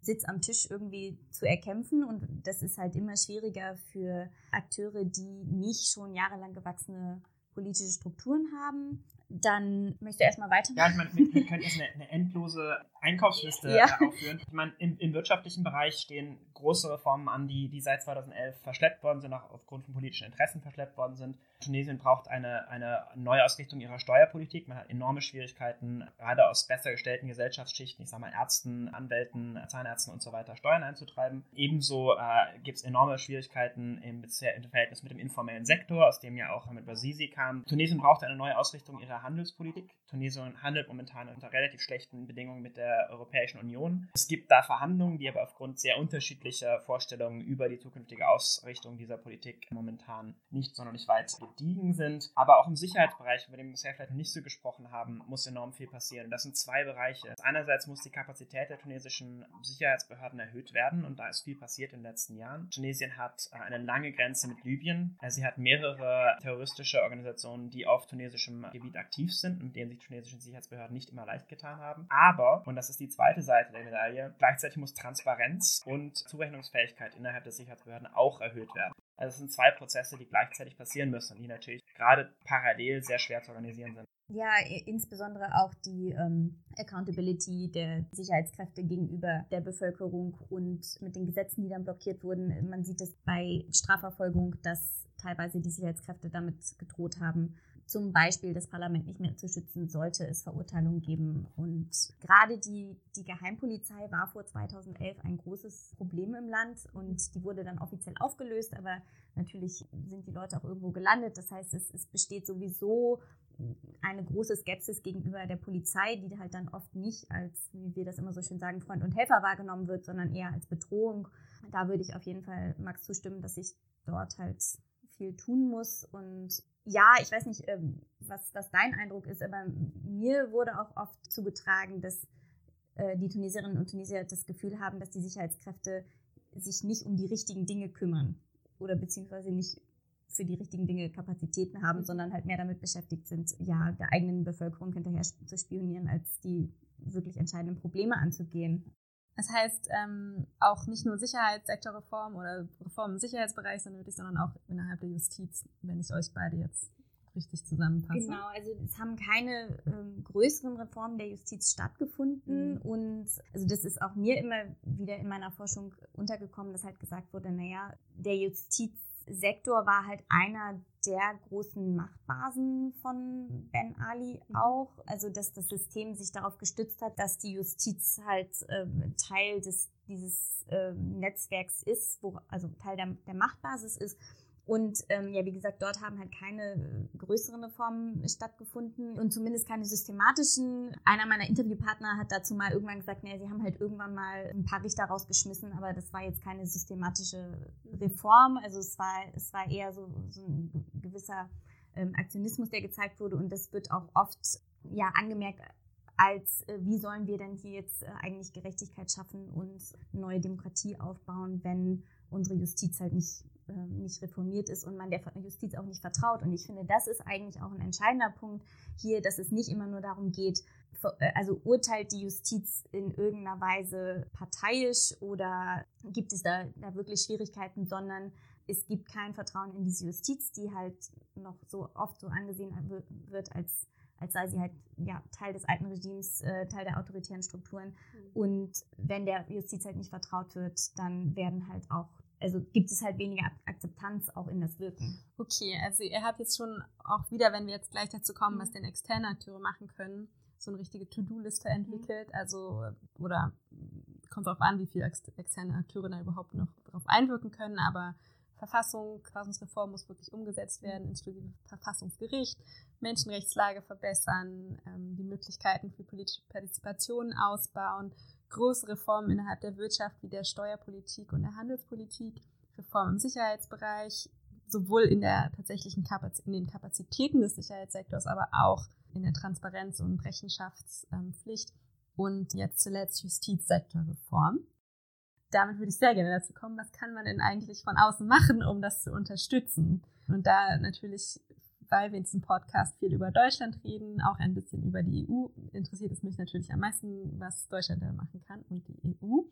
Sitz am Tisch irgendwie zu erkämpfen. Und das ist halt immer schwieriger für Akteure, die nicht schon jahrelang gewachsene politische Strukturen haben. Dann möchte ich erstmal weitermachen. Ja, ich meine, wir können jetzt eine, eine endlose Einkaufsliste ja. aufführen. Ich meine, im, im, wirtschaftlichen Bereich stehen große Reformen an, die, die seit 2011 verschleppt worden sind, auch aufgrund von politischen Interessen verschleppt worden sind. Tunesien braucht eine, eine Neuausrichtung ihrer Steuerpolitik. Man hat enorme Schwierigkeiten, gerade aus besser gestellten Gesellschaftsschichten, ich sage mal Ärzten, Anwälten, Zahnärzten und so weiter, Steuern einzutreiben. Ebenso äh, gibt es enorme Schwierigkeiten im, im Verhältnis mit dem informellen Sektor, aus dem ja auch mit Basisi kam. Tunesien braucht eine neue Ausrichtung ihrer Handelspolitik. Tunesien handelt momentan unter relativ schlechten Bedingungen mit der Europäischen Union. Es gibt da Verhandlungen, die aber aufgrund sehr unterschiedlicher Vorstellungen über die zukünftige Ausrichtung dieser Politik momentan nicht sonderlich weit gediegen sind. Aber auch im Sicherheitsbereich, über den wir bisher vielleicht nicht so gesprochen haben, muss enorm viel passieren. Das sind zwei Bereiche. Einerseits muss die Kapazität der tunesischen Sicherheitsbehörden erhöht werden und da ist viel passiert in den letzten Jahren. Tunesien hat äh, eine lange Grenze mit Libyen. Sie hat mehrere terroristische Organisationen, die auf tunesischem Gebiet aktiv sind, mit denen sich tunesischen Sicherheitsbehörden nicht immer leicht getan haben. Aber, und das ist die zweite Seite der Medaille, gleichzeitig muss Transparenz und Zurechnungsfähigkeit innerhalb der Sicherheitsbehörden auch erhöht werden. Also es sind zwei Prozesse, die gleichzeitig passieren müssen die natürlich gerade parallel sehr schwer zu organisieren sind. Ja, insbesondere auch die ähm, Accountability der Sicherheitskräfte gegenüber der Bevölkerung und mit den Gesetzen, die dann blockiert wurden. Man sieht es bei Strafverfolgung, dass teilweise die Sicherheitskräfte damit gedroht haben, zum Beispiel das Parlament nicht mehr zu schützen, sollte es Verurteilungen geben. Und gerade die, die Geheimpolizei war vor 2011 ein großes Problem im Land und die wurde dann offiziell aufgelöst, aber natürlich sind die Leute auch irgendwo gelandet. Das heißt, es, es besteht sowieso eine große Skepsis gegenüber der Polizei, die halt dann oft nicht als, wie wir das immer so schön sagen, Freund und Helfer wahrgenommen wird, sondern eher als Bedrohung. Da würde ich auf jeden Fall Max zustimmen, dass sich dort halt viel tun muss und ja, ich weiß nicht, ähm, was, was dein Eindruck ist, aber mir wurde auch oft zugetragen, dass äh, die Tunesierinnen und Tunesier das Gefühl haben, dass die Sicherheitskräfte sich nicht um die richtigen Dinge kümmern oder beziehungsweise nicht für die richtigen Dinge Kapazitäten haben, mhm. sondern halt mehr damit beschäftigt sind, ja, der eigenen Bevölkerung hinterher zu spionieren, als die wirklich entscheidenden Probleme anzugehen. Das heißt, ähm, auch nicht nur Sicherheitssektorreform oder Reform im Sicherheitsbereich, sondern wirklich, sondern auch innerhalb der Justiz, wenn ich euch beide jetzt richtig zusammenfasse. Genau, also es haben keine ähm, größeren Reformen der Justiz stattgefunden mhm. und also das ist auch mir immer wieder in meiner Forschung untergekommen, dass halt gesagt wurde, naja, der Justizsektor war halt einer der großen Machtbasen von Ben Ali mhm. auch. Also, dass das System sich darauf gestützt hat, dass die Justiz halt ähm, Teil des, dieses ähm, Netzwerks ist, wo, also Teil der, der Machtbasis ist und ähm, ja, wie gesagt, dort haben halt keine äh, größeren Reformen stattgefunden und zumindest keine systematischen. Einer meiner Interviewpartner hat dazu mal irgendwann gesagt, naja, sie haben halt irgendwann mal ein paar Richter rausgeschmissen, aber das war jetzt keine systematische Reform. Also es war, es war eher so, so ein gewisser ähm, Aktionismus, der gezeigt wurde und das wird auch oft ja angemerkt als äh, wie sollen wir denn hier jetzt äh, eigentlich Gerechtigkeit schaffen und neue Demokratie aufbauen, wenn unsere Justiz halt nicht ähm, nicht reformiert ist und man der Justiz auch nicht vertraut. Und ich finde, das ist eigentlich auch ein entscheidender Punkt hier, dass es nicht immer nur darum geht, äh, also urteilt die Justiz in irgendeiner Weise parteiisch oder gibt es da, da wirklich Schwierigkeiten, sondern es gibt kein Vertrauen in diese Justiz, die halt noch so oft so angesehen wird als als sei sie halt ja, Teil des alten Regimes, äh, Teil der autoritären Strukturen. Mhm. Und wenn der Justiz halt nicht vertraut wird, dann werden halt auch also gibt es halt weniger Akzeptanz auch in das Wirken. Okay, also ihr habt jetzt schon auch wieder, wenn wir jetzt gleich dazu kommen, was mhm. denn externe Akteure machen können, so eine richtige To-Do-Liste entwickelt. Also, oder kommt darauf an, wie viele externe Akteure da überhaupt noch darauf einwirken können, aber Verfassung, Verfassungsreform muss wirklich umgesetzt werden, inklusive Verfassungsgericht, Menschenrechtslage verbessern, ähm, die Möglichkeiten für politische Partizipation ausbauen, große Reformen innerhalb der Wirtschaft wie der Steuerpolitik und der Handelspolitik, Reformen im Sicherheitsbereich, sowohl in der tatsächlichen Kapaz in den Kapazitäten des Sicherheitssektors, aber auch in der Transparenz- und Rechenschaftspflicht und jetzt zuletzt Justizsektorreform. Damit würde ich sehr gerne dazu kommen, was kann man denn eigentlich von außen machen, um das zu unterstützen? Und da natürlich weil wir in diesem Podcast viel über Deutschland reden, auch ein bisschen über die EU, interessiert es mich natürlich am meisten, was Deutschland da machen kann und die EU.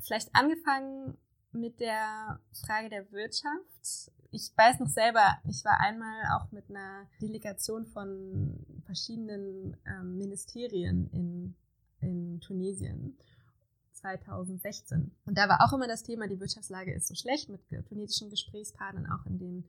Vielleicht angefangen mit der Frage der Wirtschaft. Ich weiß noch selber, ich war einmal auch mit einer Delegation von verschiedenen ähm, Ministerien in, in Tunesien 2016. Und da war auch immer das Thema, die Wirtschaftslage ist so schlecht mit tunesischen Gesprächspartnern, auch in den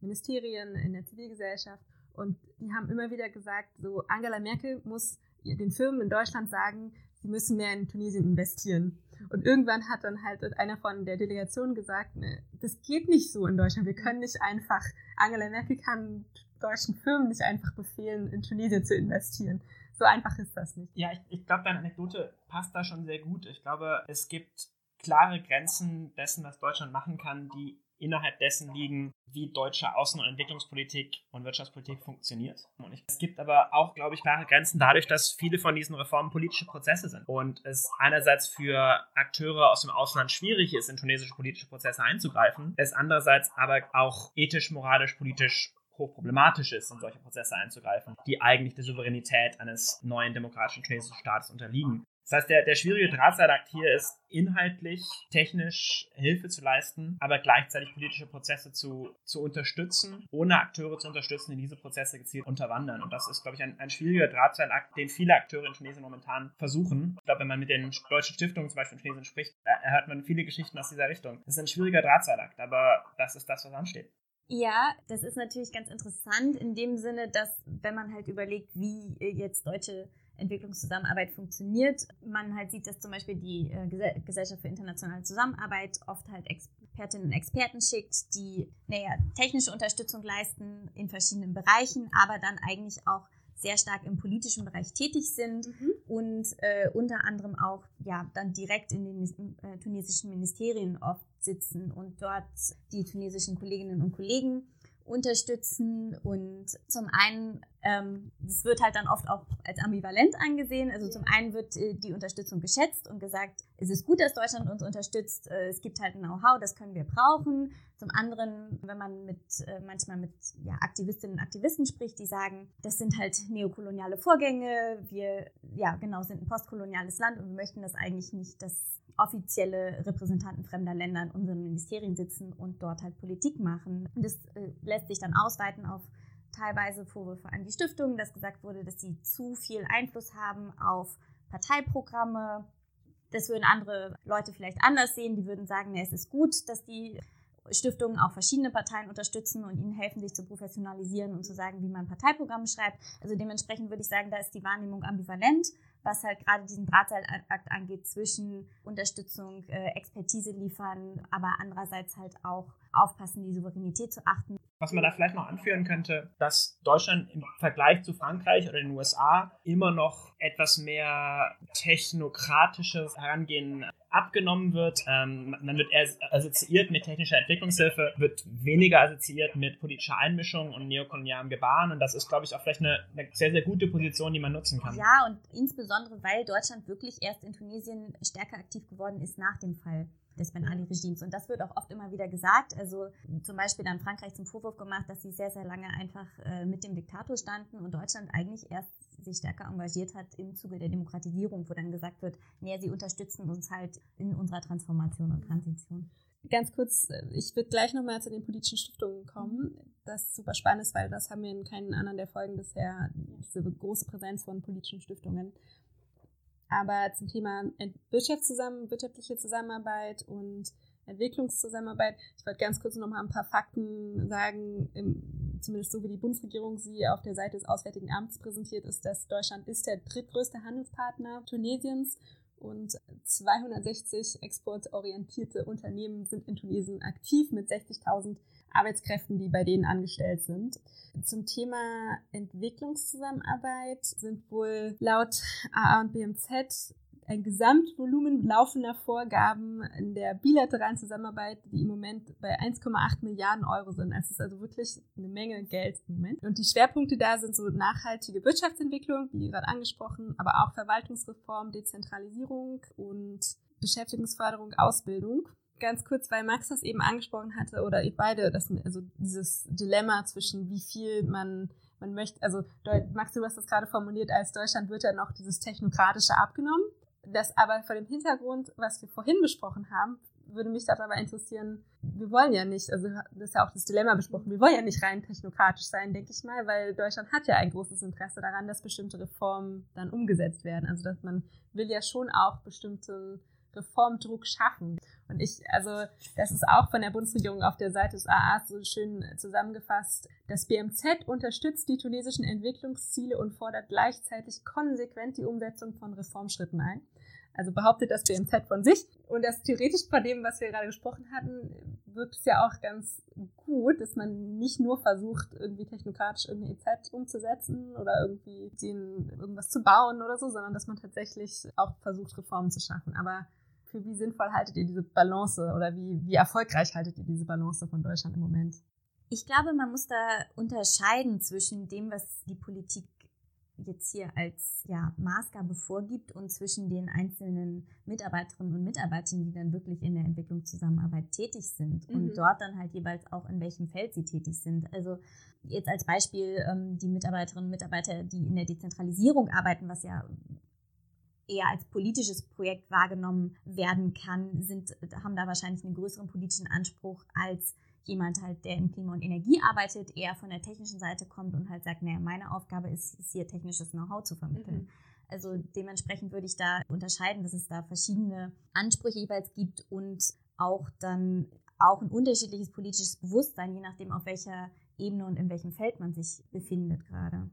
Ministerien, in der Zivilgesellschaft. Und die haben immer wieder gesagt, so Angela Merkel muss den Firmen in Deutschland sagen, sie müssen mehr in Tunesien investieren. Und irgendwann hat dann halt einer von der Delegation gesagt, ne, das geht nicht so in Deutschland. Wir können nicht einfach, Angela Merkel kann deutschen Firmen nicht einfach befehlen, in Tunesien zu investieren. So einfach ist das nicht. Ja, ich, ich glaube, deine Anekdote passt da schon sehr gut. Ich glaube, es gibt klare Grenzen dessen, was Deutschland machen kann, die innerhalb dessen liegen, wie deutsche Außen- und Entwicklungspolitik und Wirtschaftspolitik funktioniert. Und es gibt aber auch, glaube ich, klare Grenzen dadurch, dass viele von diesen Reformen politische Prozesse sind und es einerseits für Akteure aus dem Ausland schwierig ist, in tunesische politische Prozesse einzugreifen, es andererseits aber auch ethisch, moralisch, politisch hochproblematisch ist, in solche Prozesse einzugreifen, die eigentlich der Souveränität eines neuen demokratischen tunesischen Staates unterliegen. Das heißt, der, der schwierige Drahtseilakt hier ist, inhaltlich, technisch Hilfe zu leisten, aber gleichzeitig politische Prozesse zu, zu unterstützen, ohne Akteure zu unterstützen, die diese Prozesse gezielt unterwandern. Und das ist, glaube ich, ein, ein schwieriger Drahtseilakt, den viele Akteure in Tunesien momentan versuchen. Ich glaube, wenn man mit den deutschen Stiftungen zum Beispiel in Tunesien spricht, hört man viele Geschichten aus dieser Richtung. Das ist ein schwieriger Drahtseilakt, aber das ist das, was ansteht. Ja, das ist natürlich ganz interessant in dem Sinne, dass wenn man halt überlegt, wie jetzt deutsche Entwicklungszusammenarbeit funktioniert. Man halt sieht, dass zum Beispiel die äh, Gesellschaft für internationale Zusammenarbeit oft halt Expertinnen und Experten schickt, die naja, technische Unterstützung leisten in verschiedenen Bereichen, aber dann eigentlich auch sehr stark im politischen Bereich tätig sind mhm. und äh, unter anderem auch ja dann direkt in den äh, tunesischen Ministerien oft sitzen und dort die tunesischen Kolleginnen und Kollegen unterstützen und zum einen, ähm, das wird halt dann oft auch als ambivalent angesehen. Also zum einen wird äh, die Unterstützung geschätzt und gesagt, es ist gut, dass Deutschland uns unterstützt, äh, es gibt halt ein Know-how, das können wir brauchen. Zum anderen, wenn man mit äh, manchmal mit ja, Aktivistinnen und Aktivisten spricht, die sagen, das sind halt neokoloniale Vorgänge, wir ja genau sind ein postkoloniales Land und wir möchten das eigentlich nicht, dass offizielle Repräsentanten fremder Länder in unseren Ministerien sitzen und dort halt Politik machen. Und das äh, lässt sich dann ausweiten auf teilweise Vorwürfe an die Stiftungen, dass gesagt wurde, dass sie zu viel Einfluss haben auf Parteiprogramme. Das würden andere Leute vielleicht anders sehen. Die würden sagen, nee, es ist gut, dass die Stiftungen auch verschiedene Parteien unterstützen und ihnen helfen, sich zu professionalisieren und zu sagen, wie man Parteiprogramme schreibt. Also dementsprechend würde ich sagen, da ist die Wahrnehmung ambivalent was halt gerade diesen Drahtseilakt angeht, zwischen Unterstützung, äh, Expertise liefern, aber andererseits halt auch aufpassen, die Souveränität zu achten. Was man da vielleicht noch anführen könnte, dass Deutschland im Vergleich zu Frankreich oder den USA immer noch etwas mehr technokratisches Herangehen abgenommen wird. Ähm, man wird eher assoziiert mit technischer Entwicklungshilfe, wird weniger assoziiert mit politischer Einmischung und neokolonialem Gebaren. Und das ist, glaube ich, auch vielleicht eine, sehr, sehr gute Position, die man nutzen kann. Ja, und insbesondere, weil Deutschland wirklich erst in Tunesien stärker aktiv geworden ist nach dem Fall des Ben Ali-Regimes. Und das wird auch oft immer wieder gesagt. Also zum Beispiel dann Frankreich zum Vorwurf gemacht, dass sie sehr, sehr lange einfach äh, mit dem Diktator standen und Deutschland eigentlich erst sich stärker engagiert hat im Zuge der Demokratisierung, wo dann gesagt wird, nee, sie unterstützen uns halt in unserer Transformation und Transition. Ganz kurz, ich würde gleich nochmal zu den politischen Stiftungen kommen. Das super spannend ist, weil das haben wir in keinen anderen der Folgen bisher, diese große Präsenz von politischen Stiftungen. Aber zum Thema Wirtschaftszusammen wirtschaftliche Zusammenarbeit und Entwicklungszusammenarbeit, ich wollte ganz kurz nochmal ein paar Fakten sagen, im, zumindest so wie die Bundesregierung sie auf der Seite des Auswärtigen Amts präsentiert, ist, dass Deutschland ist der drittgrößte Handelspartner Tunesiens und 260 exportorientierte Unternehmen sind in Tunesien aktiv mit 60.000 Arbeitskräften, die bei denen angestellt sind. Zum Thema Entwicklungszusammenarbeit sind wohl laut AA und BMZ ein Gesamtvolumen laufender Vorgaben in der bilateralen Zusammenarbeit, die im Moment bei 1,8 Milliarden Euro sind. Es ist also wirklich eine Menge Geld im Moment. Und die Schwerpunkte da sind so nachhaltige Wirtschaftsentwicklung, wie gerade angesprochen, aber auch Verwaltungsreform, Dezentralisierung und Beschäftigungsförderung, Ausbildung ganz kurz, weil Max das eben angesprochen hatte oder ihr beide, das, also dieses Dilemma zwischen wie viel man man möchte, also Max, du hast das gerade formuliert, als Deutschland wird ja noch dieses Technokratische abgenommen. Das aber vor dem Hintergrund, was wir vorhin besprochen haben, würde mich das aber interessieren, wir wollen ja nicht, also das ist ja auch das Dilemma besprochen, wir wollen ja nicht rein technokratisch sein, denke ich mal, weil Deutschland hat ja ein großes Interesse daran, dass bestimmte Reformen dann umgesetzt werden. Also dass man will ja schon auch bestimmte Reformdruck schaffen. Und ich, also das ist auch von der Bundesregierung auf der Seite des AA so schön zusammengefasst. Das BMZ unterstützt die tunesischen Entwicklungsziele und fordert gleichzeitig konsequent die Umsetzung von Reformschritten ein. Also behauptet das BMZ von sich. Und das theoretisch bei dem, was wir gerade gesprochen hatten, wirkt es ja auch ganz gut, dass man nicht nur versucht, irgendwie technokratisch irgendeine EZ umzusetzen oder irgendwie den, irgendwas zu bauen oder so, sondern dass man tatsächlich auch versucht, Reformen zu schaffen. Aber für wie sinnvoll haltet ihr diese Balance oder wie, wie erfolgreich haltet ihr diese Balance von Deutschland im Moment? Ich glaube, man muss da unterscheiden zwischen dem, was die Politik jetzt hier als ja, Maßgabe vorgibt und zwischen den einzelnen Mitarbeiterinnen und Mitarbeitern, die dann wirklich in der Entwicklungszusammenarbeit tätig sind mhm. und dort dann halt jeweils auch in welchem Feld sie tätig sind. Also jetzt als Beispiel ähm, die Mitarbeiterinnen und Mitarbeiter, die in der Dezentralisierung arbeiten, was ja eher als politisches Projekt wahrgenommen werden kann, sind, haben da wahrscheinlich einen größeren politischen Anspruch als jemand halt, der im Klima und Energie arbeitet, eher von der technischen Seite kommt und halt sagt, naja, meine Aufgabe ist, ist hier technisches Know-how zu vermitteln. Mhm. Also dementsprechend würde ich da unterscheiden, dass es da verschiedene Ansprüche jeweils gibt und auch dann auch ein unterschiedliches politisches Bewusstsein, je nachdem, auf welcher Ebene und in welchem Feld man sich befindet gerade.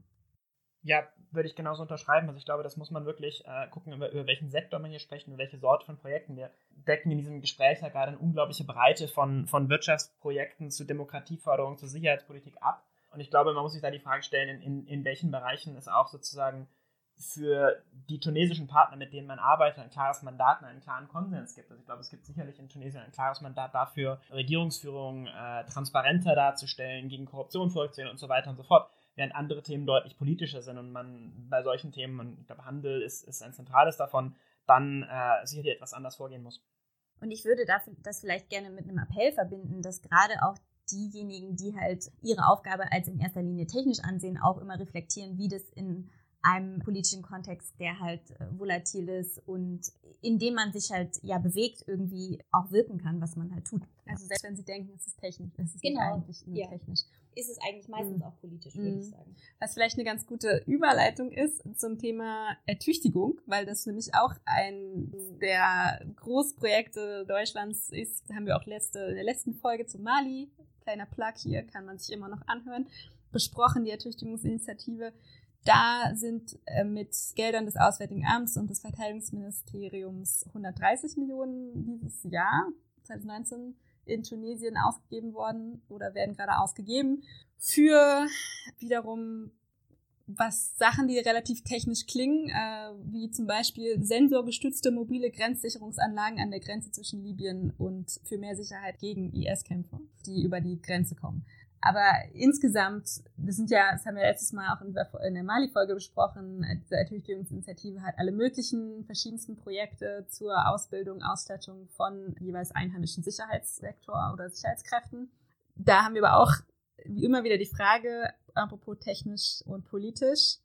Ja, würde ich genauso unterschreiben. Also ich glaube, das muss man wirklich äh, gucken, über, über welchen Sektor man hier spricht und welche Sorte von Projekten. Wir decken in diesem Gespräch ja gerade eine unglaubliche Breite von, von Wirtschaftsprojekten zu Demokratieförderung, zu Sicherheitspolitik ab. Und ich glaube, man muss sich da die Frage stellen, in, in, in welchen Bereichen es auch sozusagen für die tunesischen Partner, mit denen man arbeitet, ein klares Mandat und einen klaren Konsens gibt. Also ich glaube, es gibt sicherlich in Tunesien ein klares Mandat dafür, Regierungsführung äh, transparenter darzustellen, gegen Korruption vorzugehen und so weiter und so fort während andere Themen deutlich politischer sind und man bei solchen Themen, und ich glaube, Handel ist, ist ein zentrales davon, dann äh, sicherlich etwas anders vorgehen muss. Und ich würde das vielleicht gerne mit einem Appell verbinden, dass gerade auch diejenigen, die halt ihre Aufgabe als in erster Linie technisch ansehen, auch immer reflektieren, wie das in einem politischen Kontext, der halt äh, volatil ist und in dem man sich halt ja bewegt, irgendwie auch wirken kann, was man halt tut. Also selbst wenn sie denken, es ist technisch, es ist genau. eigentlich nur ja. technisch. Ist es eigentlich meistens mhm. auch politisch, würde mhm. ich sagen. Was vielleicht eine ganz gute Überleitung ist zum Thema Ertüchtigung, weil das nämlich auch ein der Großprojekte Deutschlands ist, haben wir auch letzte, in der letzten Folge zu Mali, kleiner Plug hier, kann man sich immer noch anhören, besprochen, die Ertüchtigungsinitiative da sind äh, mit Geldern des Auswärtigen Amts und des Verteidigungsministeriums 130 Millionen dieses Jahr, 2019, in Tunesien ausgegeben worden oder werden gerade ausgegeben für wiederum was Sachen, die relativ technisch klingen, äh, wie zum Beispiel sensorgestützte mobile Grenzsicherungsanlagen an der Grenze zwischen Libyen und für mehr Sicherheit gegen IS-Kämpfer, die über die Grenze kommen. Aber insgesamt, das sind ja, das haben wir letztes Mal auch in der Mali-Folge besprochen, diese Ertüchtigungsinitiative hat alle möglichen verschiedensten Projekte zur Ausbildung, Ausstattung von jeweils einheimischen Sicherheitssektor oder Sicherheitskräften. Da haben wir aber auch immer wieder die Frage, apropos technisch und politisch,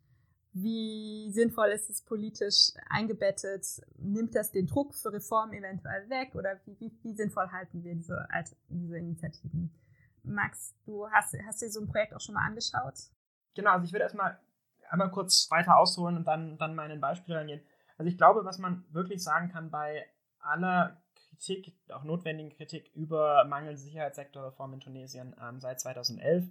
wie sinnvoll ist es politisch eingebettet? Nimmt das den Druck für Reformen eventuell weg oder wie, wie, wie sinnvoll halten wir diese, diese Initiativen? Max, du hast, hast dir so ein Projekt auch schon mal angeschaut? Genau, also ich würde erstmal einmal kurz weiter ausholen und dann, dann mal in ein Beispiel reingehen. Also ich glaube, was man wirklich sagen kann bei aller Kritik, auch notwendigen Kritik über mangelnde Sicherheitssektorreform in Tunesien ähm, seit 2011,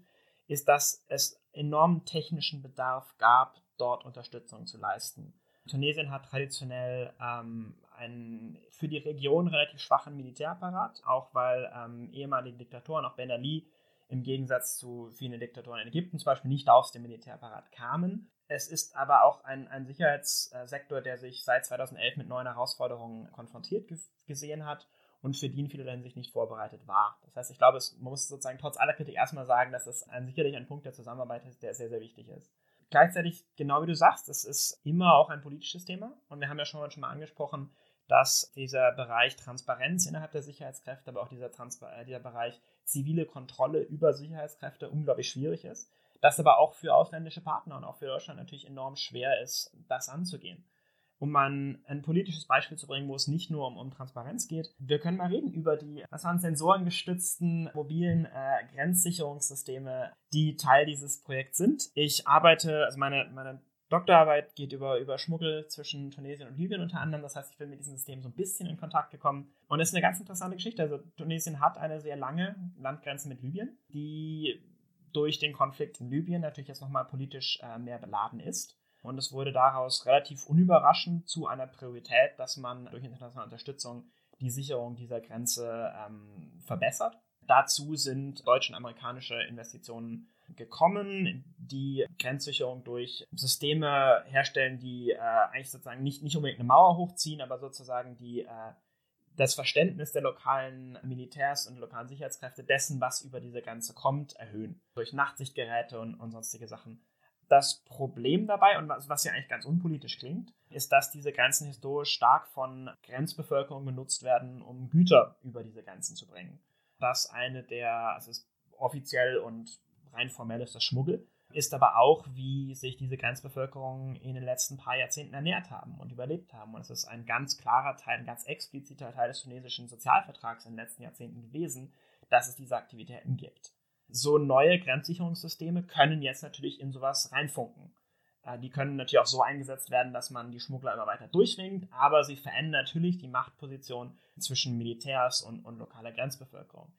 ist, dass es enormen technischen Bedarf gab, dort Unterstützung zu leisten. Tunesien hat traditionell ähm, einen für die Region relativ schwachen Militärapparat, auch weil ähm, ehemalige Diktatoren, auch Ben Ali, im Gegensatz zu vielen Diktatoren in Ägypten zum Beispiel nicht aus dem Militärapparat kamen. Es ist aber auch ein, ein Sicherheitssektor, der sich seit 2011 mit neuen Herausforderungen konfrontiert gesehen hat und für die in vielerlei Hinsicht nicht vorbereitet war. Das heißt, ich glaube, es, man muss sozusagen trotz aller Kritik erstmal sagen, dass es ein, sicherlich ein Punkt der Zusammenarbeit ist, der sehr, sehr wichtig ist. Gleichzeitig, genau wie du sagst, es ist immer auch ein politisches Thema und wir haben ja schon mal angesprochen, dass dieser Bereich Transparenz innerhalb der Sicherheitskräfte, aber auch dieser, Transpa äh, dieser Bereich zivile Kontrolle über Sicherheitskräfte unglaublich schwierig ist. Das aber auch für ausländische Partner und auch für Deutschland natürlich enorm schwer ist, das anzugehen. Um mal ein, politisches Beispiel zu bringen, wo es nicht nur um, um Transparenz geht. Wir können mal reden über die, was waren sensorengestützten mobilen äh, Grenzsicherungssysteme, die Teil dieses Projekts sind. Ich arbeite, also meine, meine Doktorarbeit geht über, über Schmuggel zwischen Tunesien und Libyen unter anderem. Das heißt, ich bin mit diesem System so ein bisschen in Kontakt gekommen. Und es ist eine ganz interessante Geschichte. Also Tunesien hat eine sehr lange Landgrenze mit Libyen, die durch den Konflikt in Libyen natürlich jetzt nochmal politisch äh, mehr beladen ist. Und es wurde daraus relativ unüberraschend zu einer Priorität, dass man durch internationale Unterstützung die Sicherung dieser Grenze ähm, verbessert. Dazu sind deutsche und amerikanische Investitionen gekommen, die Grenzsicherung durch Systeme herstellen, die äh, eigentlich sozusagen nicht, nicht unbedingt eine Mauer hochziehen, aber sozusagen die äh, das Verständnis der lokalen Militärs und lokalen Sicherheitskräfte dessen, was über diese Grenze kommt, erhöhen. Durch Nachtsichtgeräte und, und sonstige Sachen. Das Problem dabei, und was, was ja eigentlich ganz unpolitisch klingt, ist, dass diese Grenzen historisch stark von Grenzbevölkerung genutzt werden, um Güter über diese Grenzen zu bringen. Das eine der, also ist offiziell und rein formell ist das Schmuggel, ist aber auch, wie sich diese Grenzbevölkerung in den letzten paar Jahrzehnten ernährt haben und überlebt haben. Und es ist ein ganz klarer Teil, ein ganz expliziter Teil des tunesischen Sozialvertrags in den letzten Jahrzehnten gewesen, dass es diese Aktivitäten gibt. So neue Grenzsicherungssysteme können jetzt natürlich in sowas reinfunken. Äh, die können natürlich auch so eingesetzt werden, dass man die Schmuggler immer weiter durchwinkt, aber sie verändern natürlich die Machtposition zwischen Militärs und, und lokaler Grenzbevölkerung.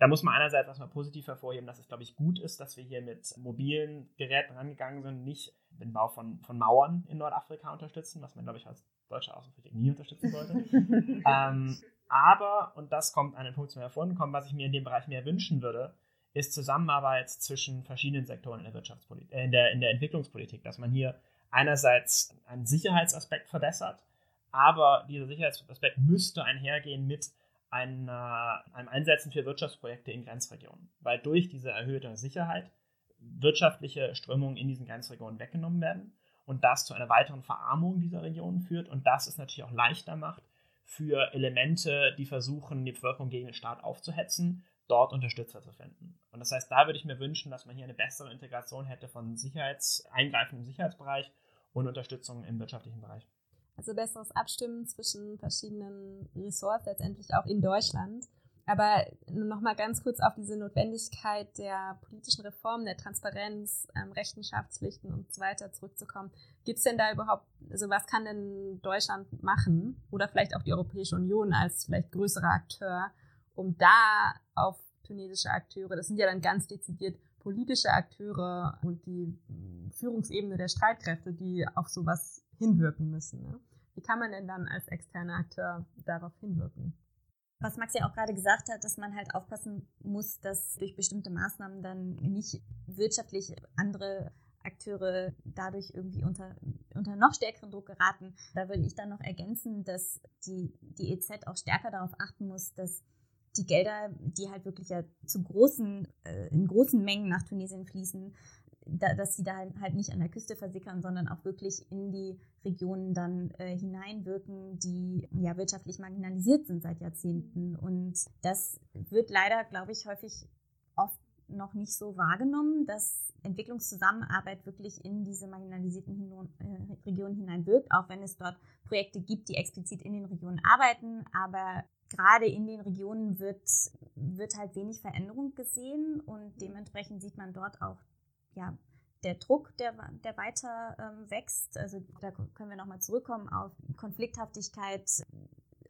Da muss man einerseits erstmal positiv hervorheben, dass es, glaube ich, gut ist, dass wir hier mit mobilen Geräten rangegangen sind, nicht den Bau von, von Mauern in Nordafrika unterstützen, was man, glaube ich, als deutscher Außenpolitik nie unterstützen sollte. ähm, aber, und das kommt an den Punkt zum Hervorkommen, was ich mir in dem Bereich mehr wünschen würde, ist Zusammenarbeit zwischen verschiedenen Sektoren in der Wirtschaftspolitik, äh, in, der, in der Entwicklungspolitik, dass man hier einerseits einen Sicherheitsaspekt verbessert, aber dieser Sicherheitsaspekt müsste einhergehen mit ein, äh, einem Einsetzen für Wirtschaftsprojekte in Grenzregionen, weil durch diese erhöhte Sicherheit wirtschaftliche Strömungen in diesen Grenzregionen weggenommen werden und das zu einer weiteren Verarmung dieser Regionen führt und das es natürlich auch leichter macht für Elemente, die versuchen, die Bevölkerung gegen den Staat aufzuhetzen, dort Unterstützer zu finden. Und das heißt, da würde ich mir wünschen, dass man hier eine bessere Integration hätte von Sicherheitseingreifen im Sicherheitsbereich und Unterstützung im wirtschaftlichen Bereich. Also besseres Abstimmen zwischen verschiedenen Ressorts, letztendlich auch in Deutschland. Aber nochmal ganz kurz auf diese Notwendigkeit der politischen Reform, der Transparenz, ähm, Rechenschaftspflichten und so weiter zurückzukommen. Gibt es denn da überhaupt, also was kann denn Deutschland machen oder vielleicht auch die Europäische Union als vielleicht größerer Akteur, um da auf tunesische Akteure, das sind ja dann ganz dezidiert politische Akteure und die Führungsebene der Streitkräfte, die auf sowas hinwirken müssen. Ne? Wie kann man denn dann als externer Akteur darauf hinwirken? Was Max ja auch gerade gesagt hat, dass man halt aufpassen muss, dass durch bestimmte Maßnahmen dann nicht wirtschaftlich andere Akteure dadurch irgendwie unter, unter noch stärkeren Druck geraten. Da würde ich dann noch ergänzen, dass die, die EZ auch stärker darauf achten muss, dass die Gelder, die halt wirklich ja zu großen, äh, in großen Mengen nach Tunesien fließen, da, dass sie da halt nicht an der Küste versickern, sondern auch wirklich in die Regionen dann äh, hineinwirken, die ja wirtschaftlich marginalisiert sind seit Jahrzehnten. Und das wird leider, glaube ich, häufig oft noch nicht so wahrgenommen, dass Entwicklungszusammenarbeit wirklich in diese marginalisierten Hino äh, Regionen hineinwirkt, auch wenn es dort Projekte gibt, die explizit in den Regionen arbeiten. Aber gerade in den Regionen wird, wird halt wenig Veränderung gesehen und dementsprechend sieht man dort auch ja, der Druck, der, der weiter ähm, wächst. Also da können wir nochmal zurückkommen auf Konflikthaftigkeit.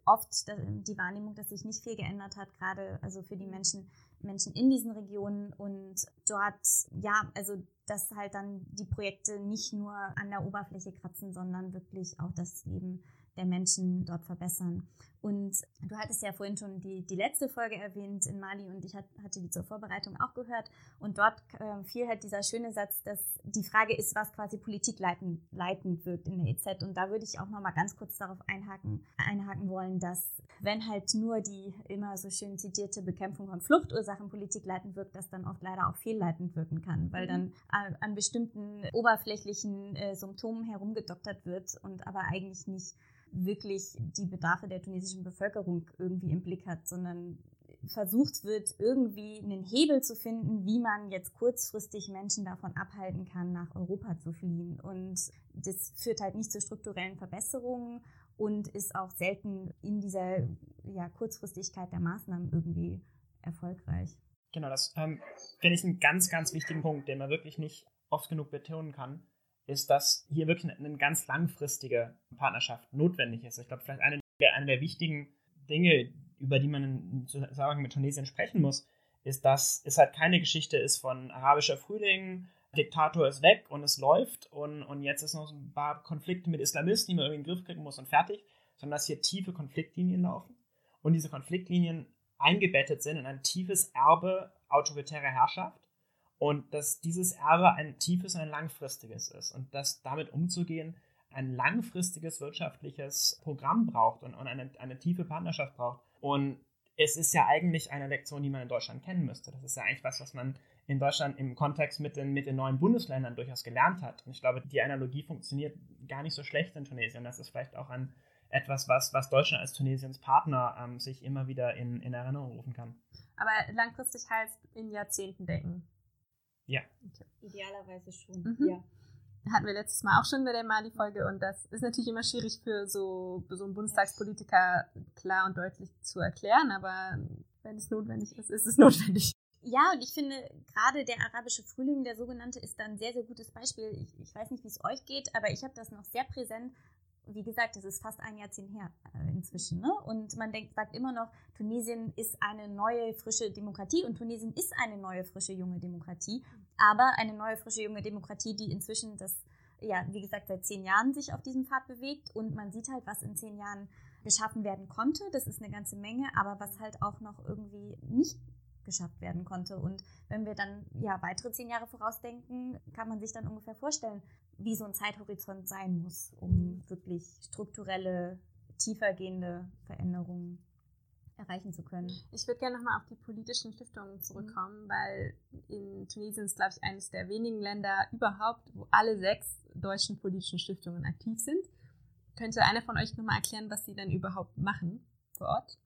Oft die Wahrnehmung, dass sich nicht viel geändert hat, gerade also für die Menschen, Menschen in diesen Regionen und dort, ja, also dass halt dann die Projekte nicht nur an der Oberfläche kratzen, sondern wirklich auch das Leben der Menschen dort verbessern. Und du hattest ja vorhin schon die, die letzte Folge erwähnt in Mali und ich hat, hatte die zur Vorbereitung auch gehört. Und dort äh, fiel halt dieser schöne Satz, dass die Frage ist, was quasi Politik leiten, leitend wirkt in der EZ. Und da würde ich auch nochmal ganz kurz darauf einhaken, einhaken wollen, dass wenn halt nur die immer so schön zitierte Bekämpfung von Fluchtursachen Politik leitend wirkt, das dann oft leider auch fehlleitend wirken kann, weil mhm. dann an, an bestimmten oberflächlichen äh, Symptomen herumgedoktert wird und aber eigentlich nicht wirklich die Bedarfe der tunesischen Bevölkerung irgendwie im Blick hat, sondern versucht wird, irgendwie einen Hebel zu finden, wie man jetzt kurzfristig Menschen davon abhalten kann, nach Europa zu fliehen. Und das führt halt nicht zu strukturellen Verbesserungen und ist auch selten in dieser ja, Kurzfristigkeit der Maßnahmen irgendwie erfolgreich. Genau, das ähm, finde ich einen ganz, ganz wichtigen Punkt, den man wirklich nicht oft genug betonen kann. Ist, dass hier wirklich eine, eine ganz langfristige Partnerschaft notwendig ist. Ich glaube, vielleicht eine der, eine der wichtigen Dinge, über die man im Zusammenhang mit Tunesien sprechen muss, ist, dass es halt keine Geschichte ist von arabischer Frühling, Diktator ist weg und es läuft und, und jetzt ist noch so ein paar Konflikte mit Islamisten, die man irgendwie in den Griff kriegen muss und fertig, sondern dass hier tiefe Konfliktlinien laufen und diese Konfliktlinien eingebettet sind in ein tiefes Erbe autoritärer Herrschaft und dass dieses Erbe ein tiefes und ein langfristiges ist und dass damit umzugehen ein langfristiges wirtschaftliches Programm braucht und, und eine, eine tiefe Partnerschaft braucht. Und es ist ja eigentlich eine Lektion, die man in Deutschland kennen müsste. Das ist ja eigentlich was, was man in Deutschland im Kontext mit den, mit den neuen Bundesländern durchaus gelernt hat. Und ich glaube, die Analogie funktioniert gar nicht so schlecht in Tunesien. Das ist vielleicht auch ein, etwas, was, was Deutschland als Tunesiens Partner ähm, sich immer wieder in, in Erinnerung rufen kann. Aber langfristig heißt in Jahrzehnten denken. Ja. Idealerweise schon, mhm. ja. Hatten wir letztes Mal auch schon bei der Mali-Folge und das ist natürlich immer schwierig für so, so einen Bundestagspolitiker klar und deutlich zu erklären, aber wenn es notwendig ist, ist es notwendig. Ja, und ich finde, gerade der arabische Frühling, der sogenannte, ist dann ein sehr, sehr gutes Beispiel. Ich, ich weiß nicht, wie es euch geht, aber ich habe das noch sehr präsent. Wie gesagt, das ist fast ein Jahrzehnt her äh, inzwischen. Ne? Und man denkt, sagt immer noch, Tunesien ist eine neue, frische Demokratie. Und Tunesien ist eine neue, frische, junge Demokratie. Aber eine neue, frische, junge Demokratie, die inzwischen das, ja, wie gesagt, seit zehn Jahren sich auf diesem Pfad bewegt. Und man sieht halt, was in zehn Jahren geschaffen werden konnte. Das ist eine ganze Menge, aber was halt auch noch irgendwie nicht geschafft werden konnte. Und wenn wir dann ja weitere zehn Jahre vorausdenken, kann man sich dann ungefähr vorstellen, wie so ein Zeithorizont sein muss, um wirklich strukturelle, tiefergehende Veränderungen erreichen zu können. Ich würde gerne nochmal auf die politischen Stiftungen zurückkommen, mhm. weil in Tunesien ist, glaube ich, eines der wenigen Länder überhaupt, wo alle sechs deutschen politischen Stiftungen aktiv sind. Könnte einer von euch nochmal erklären, was sie denn überhaupt machen vor Ort?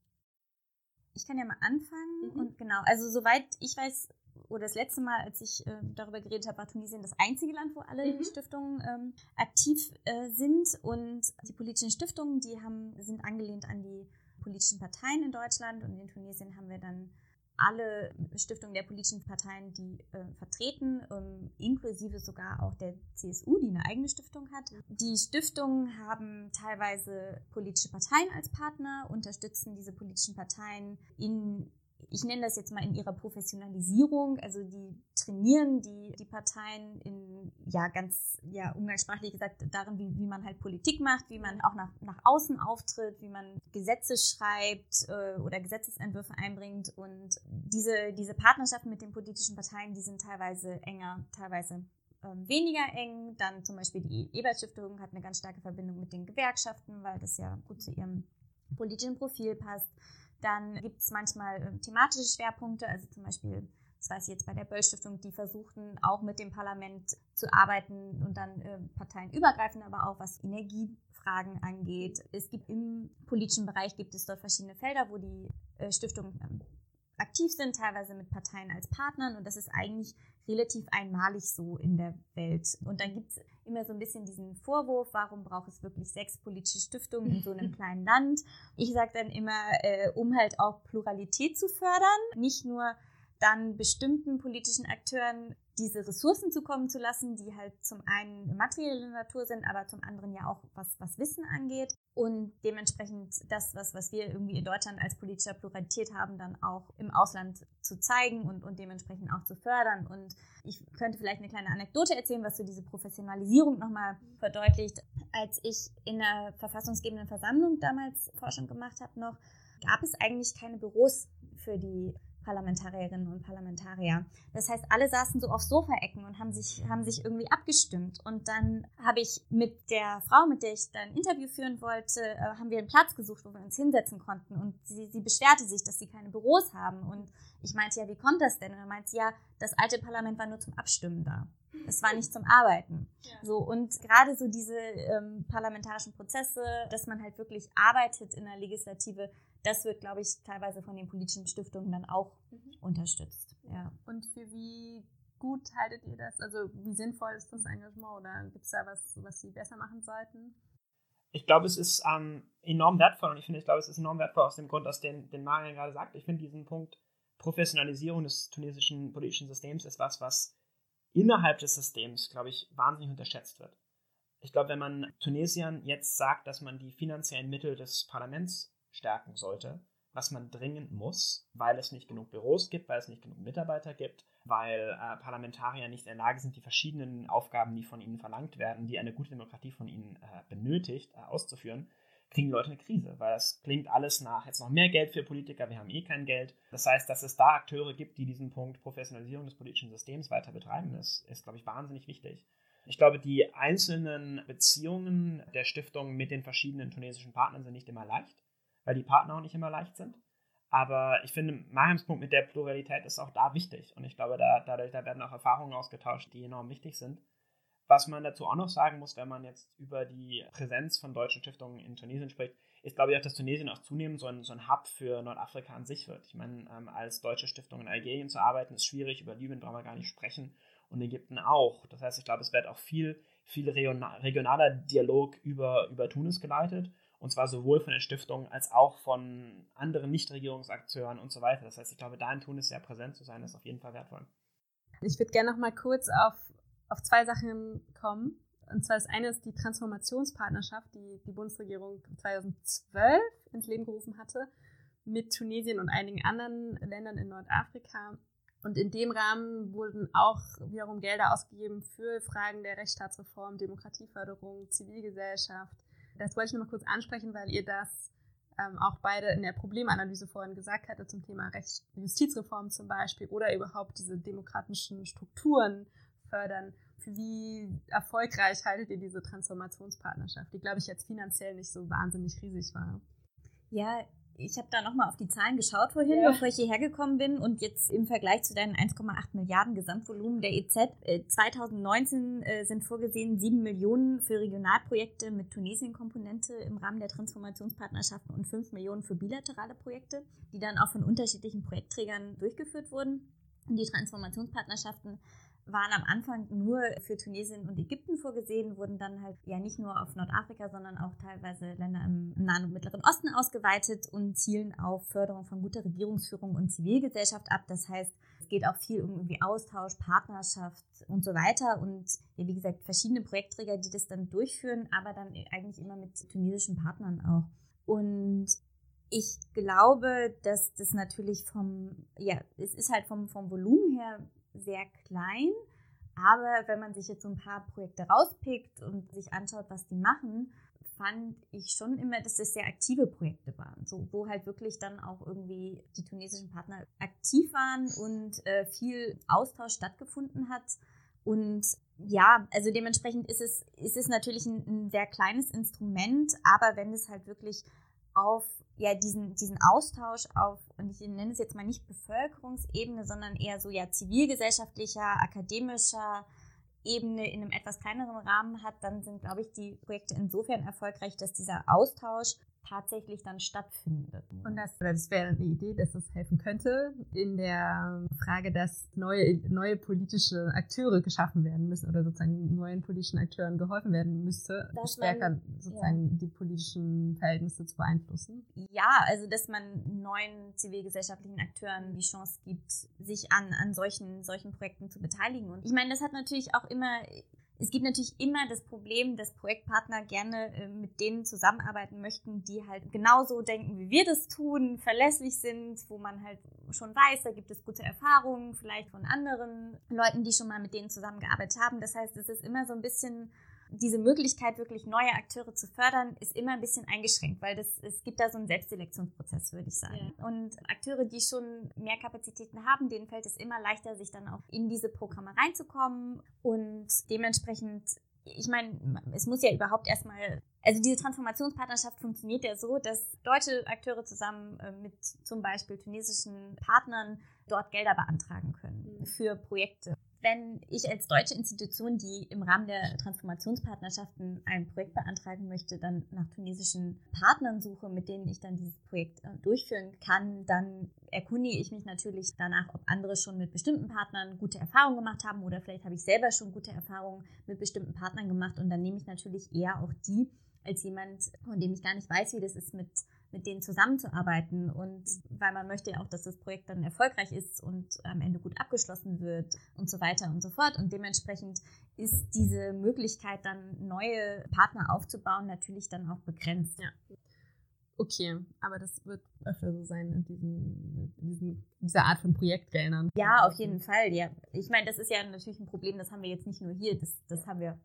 Ich kann ja mal anfangen. Mhm. Und genau, also soweit ich weiß, oder das letzte Mal, als ich äh, darüber geredet habe, war Tunesien das einzige Land, wo alle mhm. Stiftungen ähm, aktiv äh, sind. Und die politischen Stiftungen, die haben, sind angelehnt an die politischen Parteien in Deutschland. Und in Tunesien haben wir dann alle Stiftungen der politischen Parteien, die äh, vertreten, ähm, inklusive sogar auch der CSU, die eine eigene Stiftung hat. Die Stiftungen haben teilweise politische Parteien als Partner, unterstützen diese politischen Parteien in ich nenne das jetzt mal in ihrer Professionalisierung, also die trainieren die, die Parteien in, ja, ganz, ja, umgangssprachlich gesagt, darin, wie, wie man halt Politik macht, wie man auch nach, nach außen auftritt, wie man Gesetze schreibt äh, oder Gesetzesentwürfe einbringt. Und diese, diese Partnerschaften mit den politischen Parteien, die sind teilweise enger, teilweise ähm, weniger eng. Dann zum Beispiel die Ebert-Stiftung hat eine ganz starke Verbindung mit den Gewerkschaften, weil das ja gut zu ihrem politischen Profil passt. Dann gibt es manchmal äh, thematische Schwerpunkte, also zum Beispiel, das weiß ich jetzt bei der Böll-Stiftung, die versuchten auch mit dem Parlament zu arbeiten und dann äh, parteienübergreifend, aber auch was Energiefragen angeht. Es gibt im politischen Bereich gibt es dort verschiedene Felder, wo die äh, Stiftungen ähm, aktiv sind, teilweise mit Parteien als Partnern und das ist eigentlich relativ einmalig so in der Welt. Und dann gibt es immer so ein bisschen diesen Vorwurf, warum braucht es wirklich sechs politische Stiftungen in so einem kleinen Land? Ich sage dann immer, äh, um halt auch Pluralität zu fördern, nicht nur dann bestimmten politischen Akteuren diese Ressourcen zukommen zu lassen, die halt zum einen materielle Natur sind, aber zum anderen ja auch was, was Wissen angeht und dementsprechend das, was, was wir irgendwie in Deutschland als politischer Pluralität haben, dann auch im Ausland zu zeigen und, und dementsprechend auch zu fördern. Und ich könnte vielleicht eine kleine Anekdote erzählen, was so diese Professionalisierung nochmal verdeutlicht. Als ich in der verfassungsgebenden Versammlung damals Forschung gemacht habe noch, gab es eigentlich keine Büros für die Parlamentarierinnen und Parlamentarier. Das heißt, alle saßen so auf Sofaecken und haben sich, haben sich irgendwie abgestimmt. Und dann habe ich mit der Frau, mit der ich dann ein Interview führen wollte, äh, haben wir einen Platz gesucht, wo wir uns hinsetzen konnten. Und sie, sie beschwerte sich, dass sie keine Büros haben. Und ich meinte, ja, wie kommt das denn? Und er meinte, ja, das alte Parlament war nur zum Abstimmen da. Es war nicht zum Arbeiten. Ja. So, und gerade so diese ähm, parlamentarischen Prozesse, dass man halt wirklich arbeitet in der Legislative, das wird, glaube ich, teilweise von den politischen Stiftungen dann auch mhm. unterstützt. Ja. Und für wie gut haltet ihr das? Also wie sinnvoll ist das Engagement oder gibt es da was, was sie besser machen sollten? Ich glaube, es ist ähm, enorm wertvoll und ich finde, ich glaube, es ist enorm wertvoll aus dem Grund, aus dem den Marian gerade sagt. Ich finde diesen Punkt Professionalisierung des tunesischen politischen Systems ist was, was innerhalb des Systems, glaube ich, wahnsinnig unterschätzt wird. Ich glaube, wenn man Tunesien jetzt sagt, dass man die finanziellen Mittel des Parlaments stärken sollte, was man dringend muss, weil es nicht genug Büros gibt, weil es nicht genug Mitarbeiter gibt, weil äh, Parlamentarier nicht in der Lage sind, die verschiedenen Aufgaben, die von ihnen verlangt werden, die eine gute Demokratie von ihnen äh, benötigt, äh, auszuführen, kriegen Leute eine Krise, weil es klingt alles nach jetzt noch mehr Geld für Politiker, wir haben eh kein Geld. Das heißt, dass es da Akteure gibt, die diesen Punkt Professionalisierung des politischen Systems weiter betreiben, ist, ist glaube ich, wahnsinnig wichtig. Ich glaube, die einzelnen Beziehungen der Stiftung mit den verschiedenen tunesischen Partnern sind nicht immer leicht weil die Partner auch nicht immer leicht sind. Aber ich finde, Mahems Punkt mit der Pluralität ist auch da wichtig. Und ich glaube, da, dadurch da werden auch Erfahrungen ausgetauscht, die enorm wichtig sind. Was man dazu auch noch sagen muss, wenn man jetzt über die Präsenz von deutschen Stiftungen in Tunesien spricht, ist, glaube ich, auch, dass Tunesien auch zunehmend so ein, so ein Hub für Nordafrika an sich wird. Ich meine, ähm, als deutsche Stiftung in Algerien zu arbeiten, ist schwierig. Über Libyen brauchen wir gar nicht sprechen. Und Ägypten auch. Das heißt, ich glaube, es wird auch viel, viel regionaler Dialog über, über Tunis geleitet. Und zwar sowohl von der Stiftung als auch von anderen Nichtregierungsakteuren und so weiter. Das heißt, ich glaube, da in Tunis sehr präsent zu sein, ist auf jeden Fall wertvoll. Ich würde gerne noch mal kurz auf, auf zwei Sachen kommen. Und zwar das eine ist die Transformationspartnerschaft, die die Bundesregierung 2012 ins Leben gerufen hatte mit Tunesien und einigen anderen Ländern in Nordafrika. Und in dem Rahmen wurden auch wiederum Gelder ausgegeben für Fragen der Rechtsstaatsreform, Demokratieförderung, Zivilgesellschaft, das wollte ich nur mal kurz ansprechen, weil ihr das ähm, auch beide in der Problemanalyse vorhin gesagt hatte zum Thema Rechts Justizreform zum Beispiel oder überhaupt diese demokratischen Strukturen fördern. Wie erfolgreich haltet ihr diese Transformationspartnerschaft, die, glaube ich, jetzt finanziell nicht so wahnsinnig riesig war? Ja, ich habe da nochmal auf die Zahlen geschaut vorhin, ja. bevor ich hierher gekommen bin. Und jetzt im Vergleich zu deinen 1,8 Milliarden Gesamtvolumen der EZ, äh, 2019 äh, sind vorgesehen 7 Millionen für Regionalprojekte mit Tunesien-Komponente im Rahmen der Transformationspartnerschaften und 5 Millionen für bilaterale Projekte, die dann auch von unterschiedlichen Projektträgern durchgeführt wurden. Und die Transformationspartnerschaften waren am Anfang nur für Tunesien und Ägypten vorgesehen, wurden dann halt ja nicht nur auf Nordafrika, sondern auch teilweise Länder im Nahen und Mittleren Osten ausgeweitet und zielen auf Förderung von guter Regierungsführung und Zivilgesellschaft ab. Das heißt, es geht auch viel um irgendwie Austausch, Partnerschaft und so weiter und ja, wie gesagt, verschiedene Projektträger, die das dann durchführen, aber dann eigentlich immer mit tunesischen Partnern auch. Und ich glaube, dass das natürlich vom, ja, es ist halt vom, vom Volumen her sehr klein. Aber wenn man sich jetzt so ein paar Projekte rauspickt und sich anschaut, was die machen, fand ich schon immer, dass das sehr aktive Projekte waren, so wo halt wirklich dann auch irgendwie die tunesischen Partner aktiv waren und äh, viel Austausch stattgefunden hat. Und ja, also dementsprechend ist es, ist es natürlich ein, ein sehr kleines Instrument, aber wenn es halt wirklich auf ja diesen, diesen Austausch auf, und ich nenne es jetzt mal nicht Bevölkerungsebene, sondern eher so ja zivilgesellschaftlicher, akademischer Ebene in einem etwas kleineren Rahmen hat, dann sind, glaube ich, die Projekte insofern erfolgreich, dass dieser Austausch tatsächlich dann stattfindet. Und das, das wäre eine Idee, dass das helfen könnte in der Frage, dass neue, neue politische Akteure geschaffen werden müssen oder sozusagen neuen politischen Akteuren geholfen werden müsste, dass stärker man, sozusagen ja. die politischen Verhältnisse zu beeinflussen. Ja, also dass man neuen zivilgesellschaftlichen Akteuren die Chance gibt, sich an, an solchen, solchen Projekten zu beteiligen. Und ich meine, das hat natürlich auch immer es gibt natürlich immer das Problem, dass Projektpartner gerne äh, mit denen zusammenarbeiten möchten, die halt genauso denken, wie wir das tun, verlässlich sind, wo man halt schon weiß, da gibt es gute Erfahrungen, vielleicht von anderen Leuten, die schon mal mit denen zusammengearbeitet haben. Das heißt, es ist immer so ein bisschen diese Möglichkeit, wirklich neue Akteure zu fördern, ist immer ein bisschen eingeschränkt, weil das, es gibt da so einen Selbstselektionsprozess, würde ich sagen. Ja. Und Akteure, die schon mehr Kapazitäten haben, denen fällt es immer leichter, sich dann auch in diese Programme reinzukommen und dementsprechend ich meine, es muss ja überhaupt erstmal, also diese Transformationspartnerschaft funktioniert ja so, dass deutsche Akteure zusammen äh, mit zum Beispiel tunesischen Partnern dort Gelder beantragen können mhm. für Projekte wenn ich als deutsche Institution, die im Rahmen der Transformationspartnerschaften ein Projekt beantragen möchte, dann nach tunesischen Partnern suche, mit denen ich dann dieses Projekt äh, durchführen kann, dann erkundige ich mich natürlich danach, ob andere schon mit bestimmten Partnern gute Erfahrungen gemacht haben oder vielleicht habe ich selber schon gute Erfahrungen mit bestimmten Partnern gemacht. Und dann nehme ich natürlich eher auch die als jemand, von dem ich gar nicht weiß, wie das ist mit mit denen zusammenzuarbeiten und weil man möchte ja auch, dass das Projekt dann erfolgreich ist und am Ende gut abgeschlossen wird und so weiter und so fort. Und dementsprechend ist diese Möglichkeit, dann neue Partner aufzubauen, natürlich dann auch begrenzt. Ja. Okay, aber das wird öfter so sein in, diesen, in diesen, dieser Art von Projektgeldern. Ja, auf jeden Fall. Ja. Ich meine, das ist ja natürlich ein Problem, das haben wir jetzt nicht nur hier, das, das haben wir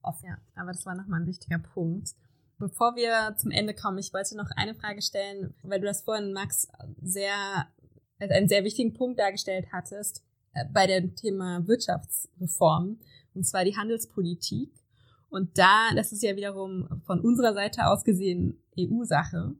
oft. Ja, aber das war nochmal ein wichtiger Punkt. Bevor wir zum Ende kommen, ich wollte noch eine Frage stellen, weil du das vorhin, Max, sehr, als einen sehr wichtigen Punkt dargestellt hattest, äh, bei dem Thema Wirtschaftsreform, und zwar die Handelspolitik. Und da, das ist ja wiederum von unserer Seite aus gesehen EU-Sache,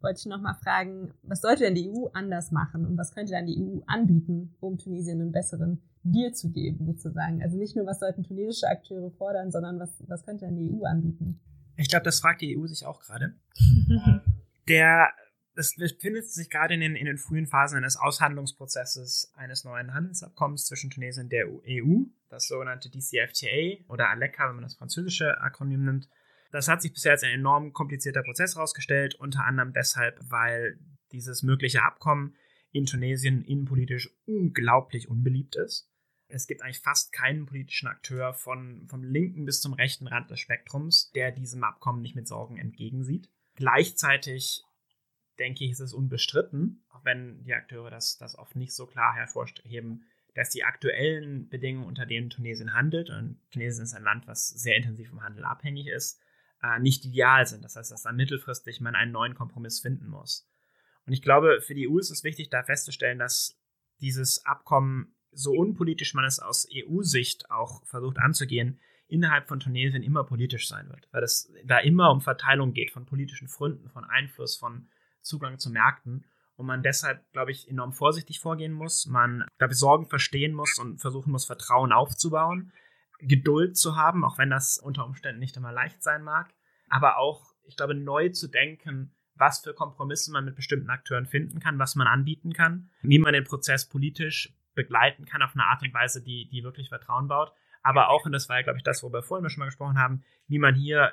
wollte ich nochmal fragen, was sollte denn die EU anders machen und was könnte dann die EU anbieten, um Tunesien einen besseren Deal zu geben, sozusagen? Also nicht nur, was sollten tunesische Akteure fordern, sondern was, was könnte dann die EU anbieten? Ich glaube, das fragt die EU sich auch gerade. Der es befindet sich gerade in den, in den frühen Phasen eines Aushandlungsprozesses eines neuen Handelsabkommens zwischen Tunesien und der EU, das sogenannte DCFTA oder ALECA, wenn man das französische Akronym nimmt. Das hat sich bisher als ein enorm komplizierter Prozess herausgestellt, unter anderem deshalb, weil dieses mögliche Abkommen in Tunesien innenpolitisch unglaublich unbeliebt ist. Es gibt eigentlich fast keinen politischen Akteur von, vom linken bis zum rechten Rand des Spektrums, der diesem Abkommen nicht mit Sorgen entgegensieht. Gleichzeitig denke ich, ist es unbestritten, auch wenn die Akteure das, das oft nicht so klar hervorheben, dass die aktuellen Bedingungen, unter denen Tunesien handelt, und Tunesien ist ein Land, was sehr intensiv vom Handel abhängig ist, äh, nicht ideal sind. Das heißt, dass da mittelfristig man einen neuen Kompromiss finden muss. Und ich glaube, für die EU ist es wichtig, da festzustellen, dass dieses Abkommen so unpolitisch man es aus EU-Sicht auch versucht anzugehen, innerhalb von Tunesien immer politisch sein wird, weil es da immer um Verteilung geht von politischen Fründen, von Einfluss, von Zugang zu Märkten. Und man deshalb, glaube ich, enorm vorsichtig vorgehen muss, man, glaube ich, Sorgen verstehen muss und versuchen muss, Vertrauen aufzubauen, Geduld zu haben, auch wenn das unter Umständen nicht immer leicht sein mag, aber auch, ich glaube, neu zu denken, was für Kompromisse man mit bestimmten Akteuren finden kann, was man anbieten kann, wie man den Prozess politisch begleiten kann auf eine Art und Weise, die, die wirklich Vertrauen baut. Aber auch, und das war ja, glaube ich, das, worüber wir vorhin schon mal gesprochen haben, wie man hier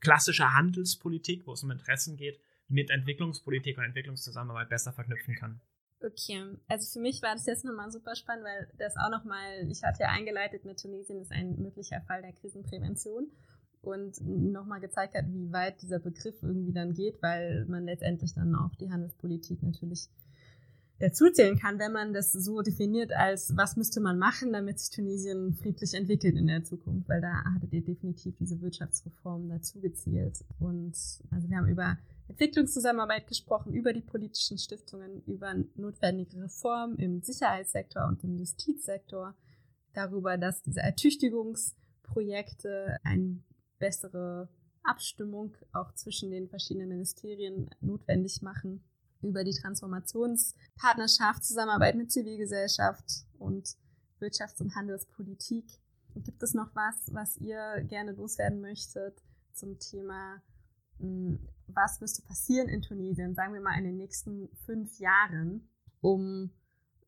klassische Handelspolitik, wo es um Interessen geht, mit Entwicklungspolitik und Entwicklungszusammenarbeit besser verknüpfen kann. Okay, also für mich war das jetzt nochmal super spannend, weil das auch nochmal, ich hatte ja eingeleitet mit Tunesien, ist ein möglicher Fall der Krisenprävention und nochmal gezeigt hat, wie weit dieser Begriff irgendwie dann geht, weil man letztendlich dann auch die Handelspolitik natürlich dazuzählen kann, wenn man das so definiert als, was müsste man machen, damit sich Tunesien friedlich entwickelt in der Zukunft, weil da hattet ihr definitiv diese Wirtschaftsreformen dazu gezielt. Und also wir haben über Entwicklungszusammenarbeit gesprochen, über die politischen Stiftungen, über notwendige Reformen im Sicherheitssektor und im Justizsektor, darüber, dass diese Ertüchtigungsprojekte eine bessere Abstimmung auch zwischen den verschiedenen Ministerien notwendig machen, über die Transformationspartnerschaft, Zusammenarbeit mit Zivilgesellschaft und Wirtschafts- und Handelspolitik. Gibt es noch was, was ihr gerne loswerden möchtet zum Thema hm, was müsste passieren in Tunesien, sagen wir mal in den nächsten fünf Jahren, um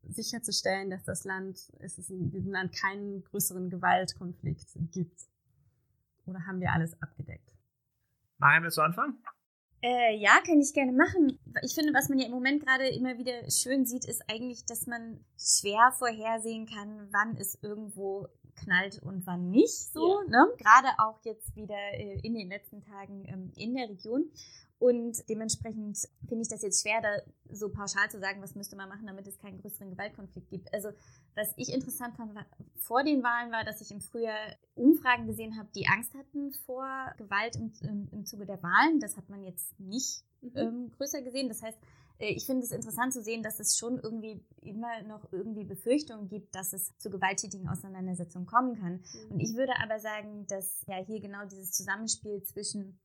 sicherzustellen, dass das Land, es ist in diesem Land keinen größeren Gewaltkonflikt gibt? Oder haben wir alles abgedeckt? Mariam, willst du anfangen? Äh, ja, kann ich gerne machen. Ich finde, was man ja im Moment gerade immer wieder schön sieht, ist eigentlich, dass man schwer vorhersehen kann, wann es irgendwo knallt und wann nicht so. Ja. Ne? Gerade auch jetzt wieder äh, in den letzten Tagen ähm, in der Region. Und dementsprechend finde ich das jetzt schwer, da so pauschal zu sagen, was müsste man machen, damit es keinen größeren Gewaltkonflikt gibt. Also, was ich interessant fand war, vor den Wahlen war, dass ich im Frühjahr Umfragen gesehen habe, die Angst hatten vor Gewalt im, im, im Zuge der Wahlen. Das hat man jetzt nicht mhm. ähm, größer gesehen. Das heißt, äh, ich finde es interessant zu sehen, dass es schon irgendwie immer noch irgendwie Befürchtungen gibt, dass es zu gewalttätigen Auseinandersetzungen kommen kann. Mhm. Und ich würde aber sagen, dass ja hier genau dieses Zusammenspiel zwischen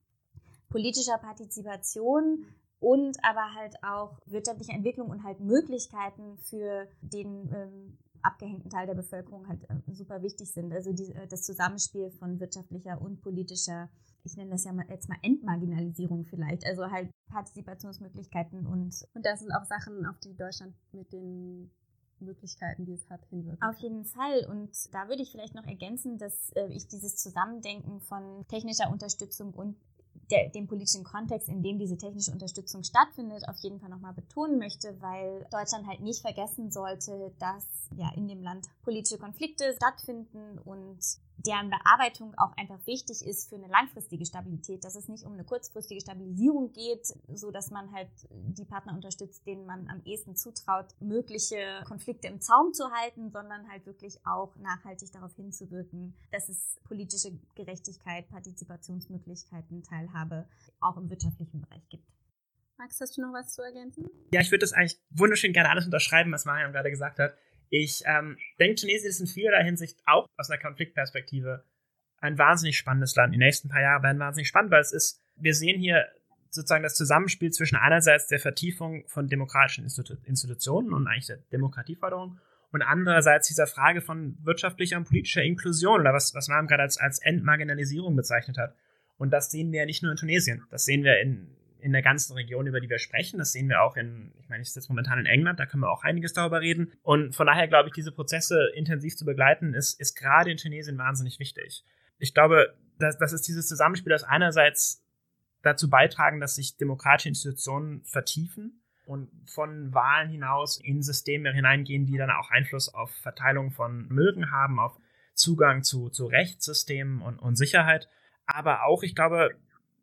politischer Partizipation und aber halt auch wirtschaftlicher Entwicklung und halt Möglichkeiten für den ähm, abgehängten Teil der Bevölkerung halt äh, super wichtig sind. Also die, äh, das Zusammenspiel von wirtschaftlicher und politischer ich nenne das ja mal jetzt mal Entmarginalisierung vielleicht, also halt Partizipationsmöglichkeiten und. Und das sind auch Sachen, auf die Deutschland mit den Möglichkeiten, die es hat, hinwirkt. Auf jeden Fall. Und da würde ich vielleicht noch ergänzen, dass äh, ich dieses Zusammendenken von technischer Unterstützung und der, den politischen Kontext, in dem diese technische Unterstützung stattfindet, auf jeden Fall nochmal betonen möchte, weil Deutschland halt nicht vergessen sollte, dass ja in dem Land politische Konflikte stattfinden und deren Bearbeitung auch einfach wichtig ist für eine langfristige Stabilität, dass es nicht um eine kurzfristige Stabilisierung geht, so dass man halt die Partner unterstützt, denen man am ehesten zutraut, mögliche Konflikte im Zaum zu halten, sondern halt wirklich auch nachhaltig darauf hinzuwirken, dass es politische Gerechtigkeit, Partizipationsmöglichkeiten, Teilhabe auch im wirtschaftlichen Bereich gibt. Max, hast du noch was zu ergänzen? Ja, ich würde das eigentlich wunderschön gerne alles unterschreiben, was Mariam gerade gesagt hat. Ich ähm, denke, Tunesien ist in vielerlei Hinsicht auch aus einer Konfliktperspektive ein wahnsinnig spannendes Land. Die nächsten paar Jahre werden wahnsinnig spannend, weil es ist, wir sehen hier sozusagen das Zusammenspiel zwischen einerseits der Vertiefung von demokratischen Institu Institutionen und eigentlich der Demokratieförderung und andererseits dieser Frage von wirtschaftlicher und politischer Inklusion oder was, was man gerade als, als Entmarginalisierung bezeichnet hat. Und das sehen wir ja nicht nur in Tunesien, das sehen wir in, in der ganzen Region, über die wir sprechen. Das sehen wir auch in, ich meine, ich sitze momentan in England, da können wir auch einiges darüber reden. Und von daher glaube ich, diese Prozesse intensiv zu begleiten, ist, ist gerade in Tunesien wahnsinnig wichtig. Ich glaube, dass, das ist dieses Zusammenspiel, das einerseits dazu beitragen, dass sich demokratische Institutionen vertiefen und von Wahlen hinaus in Systeme hineingehen, die dann auch Einfluss auf Verteilung von Mögen haben, auf Zugang zu, zu Rechtssystemen und, und Sicherheit. Aber auch, ich glaube,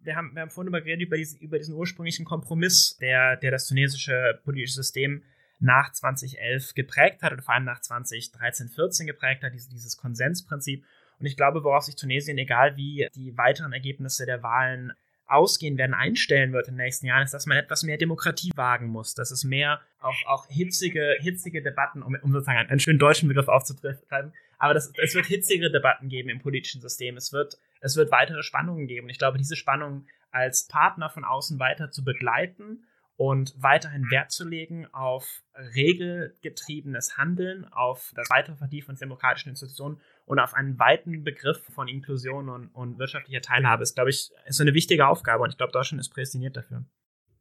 wir haben, wir haben vorhin über geredet, über diesen, über diesen ursprünglichen Kompromiss, der, der das tunesische politische System nach 2011 geprägt hat und vor allem nach 2013, 14 geprägt hat, dieses, dieses Konsensprinzip. Und ich glaube, worauf sich Tunesien, egal wie die weiteren Ergebnisse der Wahlen ausgehen werden, einstellen wird in den nächsten Jahren, ist, dass man etwas mehr Demokratie wagen muss, dass es mehr auch, auch hitzige, hitzige Debatten, um, um sozusagen einen schönen deutschen Begriff aufzutreiben, aber das, es wird hitzigere Debatten geben im politischen System. Es wird, es wird weitere Spannungen geben. Und ich glaube, diese Spannungen als Partner von außen weiter zu begleiten und weiterhin Wert zu legen auf regelgetriebenes Handeln, auf das weitere Vertiefen von demokratischen Institutionen und auf einen weiten Begriff von Inklusion und, und wirtschaftlicher Teilhabe ist, glaube ich, ist eine wichtige Aufgabe und ich glaube, Deutschland ist prädestiniert dafür.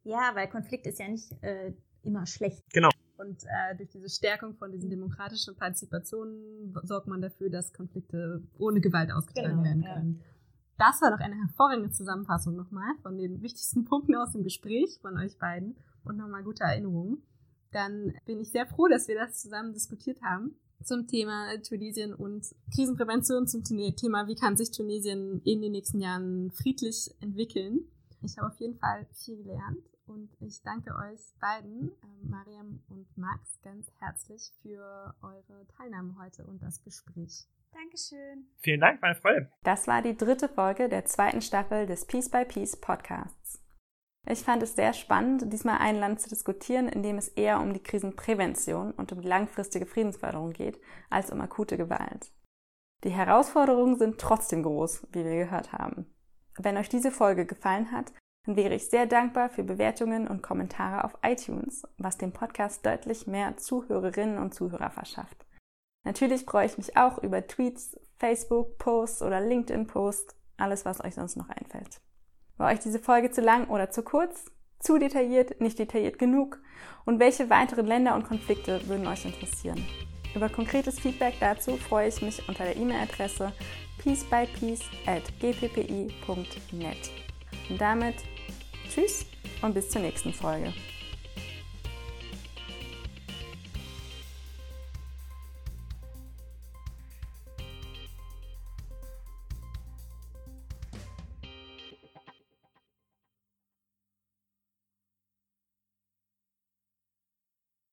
Ja, weil Konflikt ist ja nicht äh, immer schlecht. Genau. Und äh, durch diese Stärkung von diesen demokratischen Partizipationen sorgt man dafür, dass Konflikte ohne Gewalt ausgetragen genau, werden können. Ja. Das war doch eine hervorragende Zusammenfassung nochmal von den wichtigsten Punkten aus dem Gespräch von euch beiden und nochmal gute Erinnerungen. Dann bin ich sehr froh, dass wir das zusammen diskutiert haben zum Thema Tunesien und Krisenprävention, zum Thema, wie kann sich Tunesien in den nächsten Jahren friedlich entwickeln. Ich habe auf jeden Fall viel gelernt und ich danke euch beiden, äh, Mariam und Max, ganz herzlich für eure Teilnahme heute und das Gespräch. Dankeschön. Vielen Dank, meine Freude. Das war die dritte Folge der zweiten Staffel des Piece by Piece Podcasts. Ich fand es sehr spannend, diesmal ein Land zu diskutieren, in dem es eher um die Krisenprävention und um die langfristige Friedensförderung geht, als um akute Gewalt. Die Herausforderungen sind trotzdem groß, wie wir gehört haben. Wenn euch diese Folge gefallen hat, dann wäre ich sehr dankbar für Bewertungen und Kommentare auf iTunes, was dem Podcast deutlich mehr Zuhörerinnen und Zuhörer verschafft. Natürlich freue ich mich auch über Tweets, Facebook-Posts oder LinkedIn-Posts, alles, was euch sonst noch einfällt. War euch diese Folge zu lang oder zu kurz? Zu detailliert, nicht detailliert genug? Und welche weiteren Länder und Konflikte würden euch interessieren? Über konkretes Feedback dazu freue ich mich unter der E-Mail-Adresse peacebypeace at gppi.net. Und damit tschüss und bis zur nächsten Folge.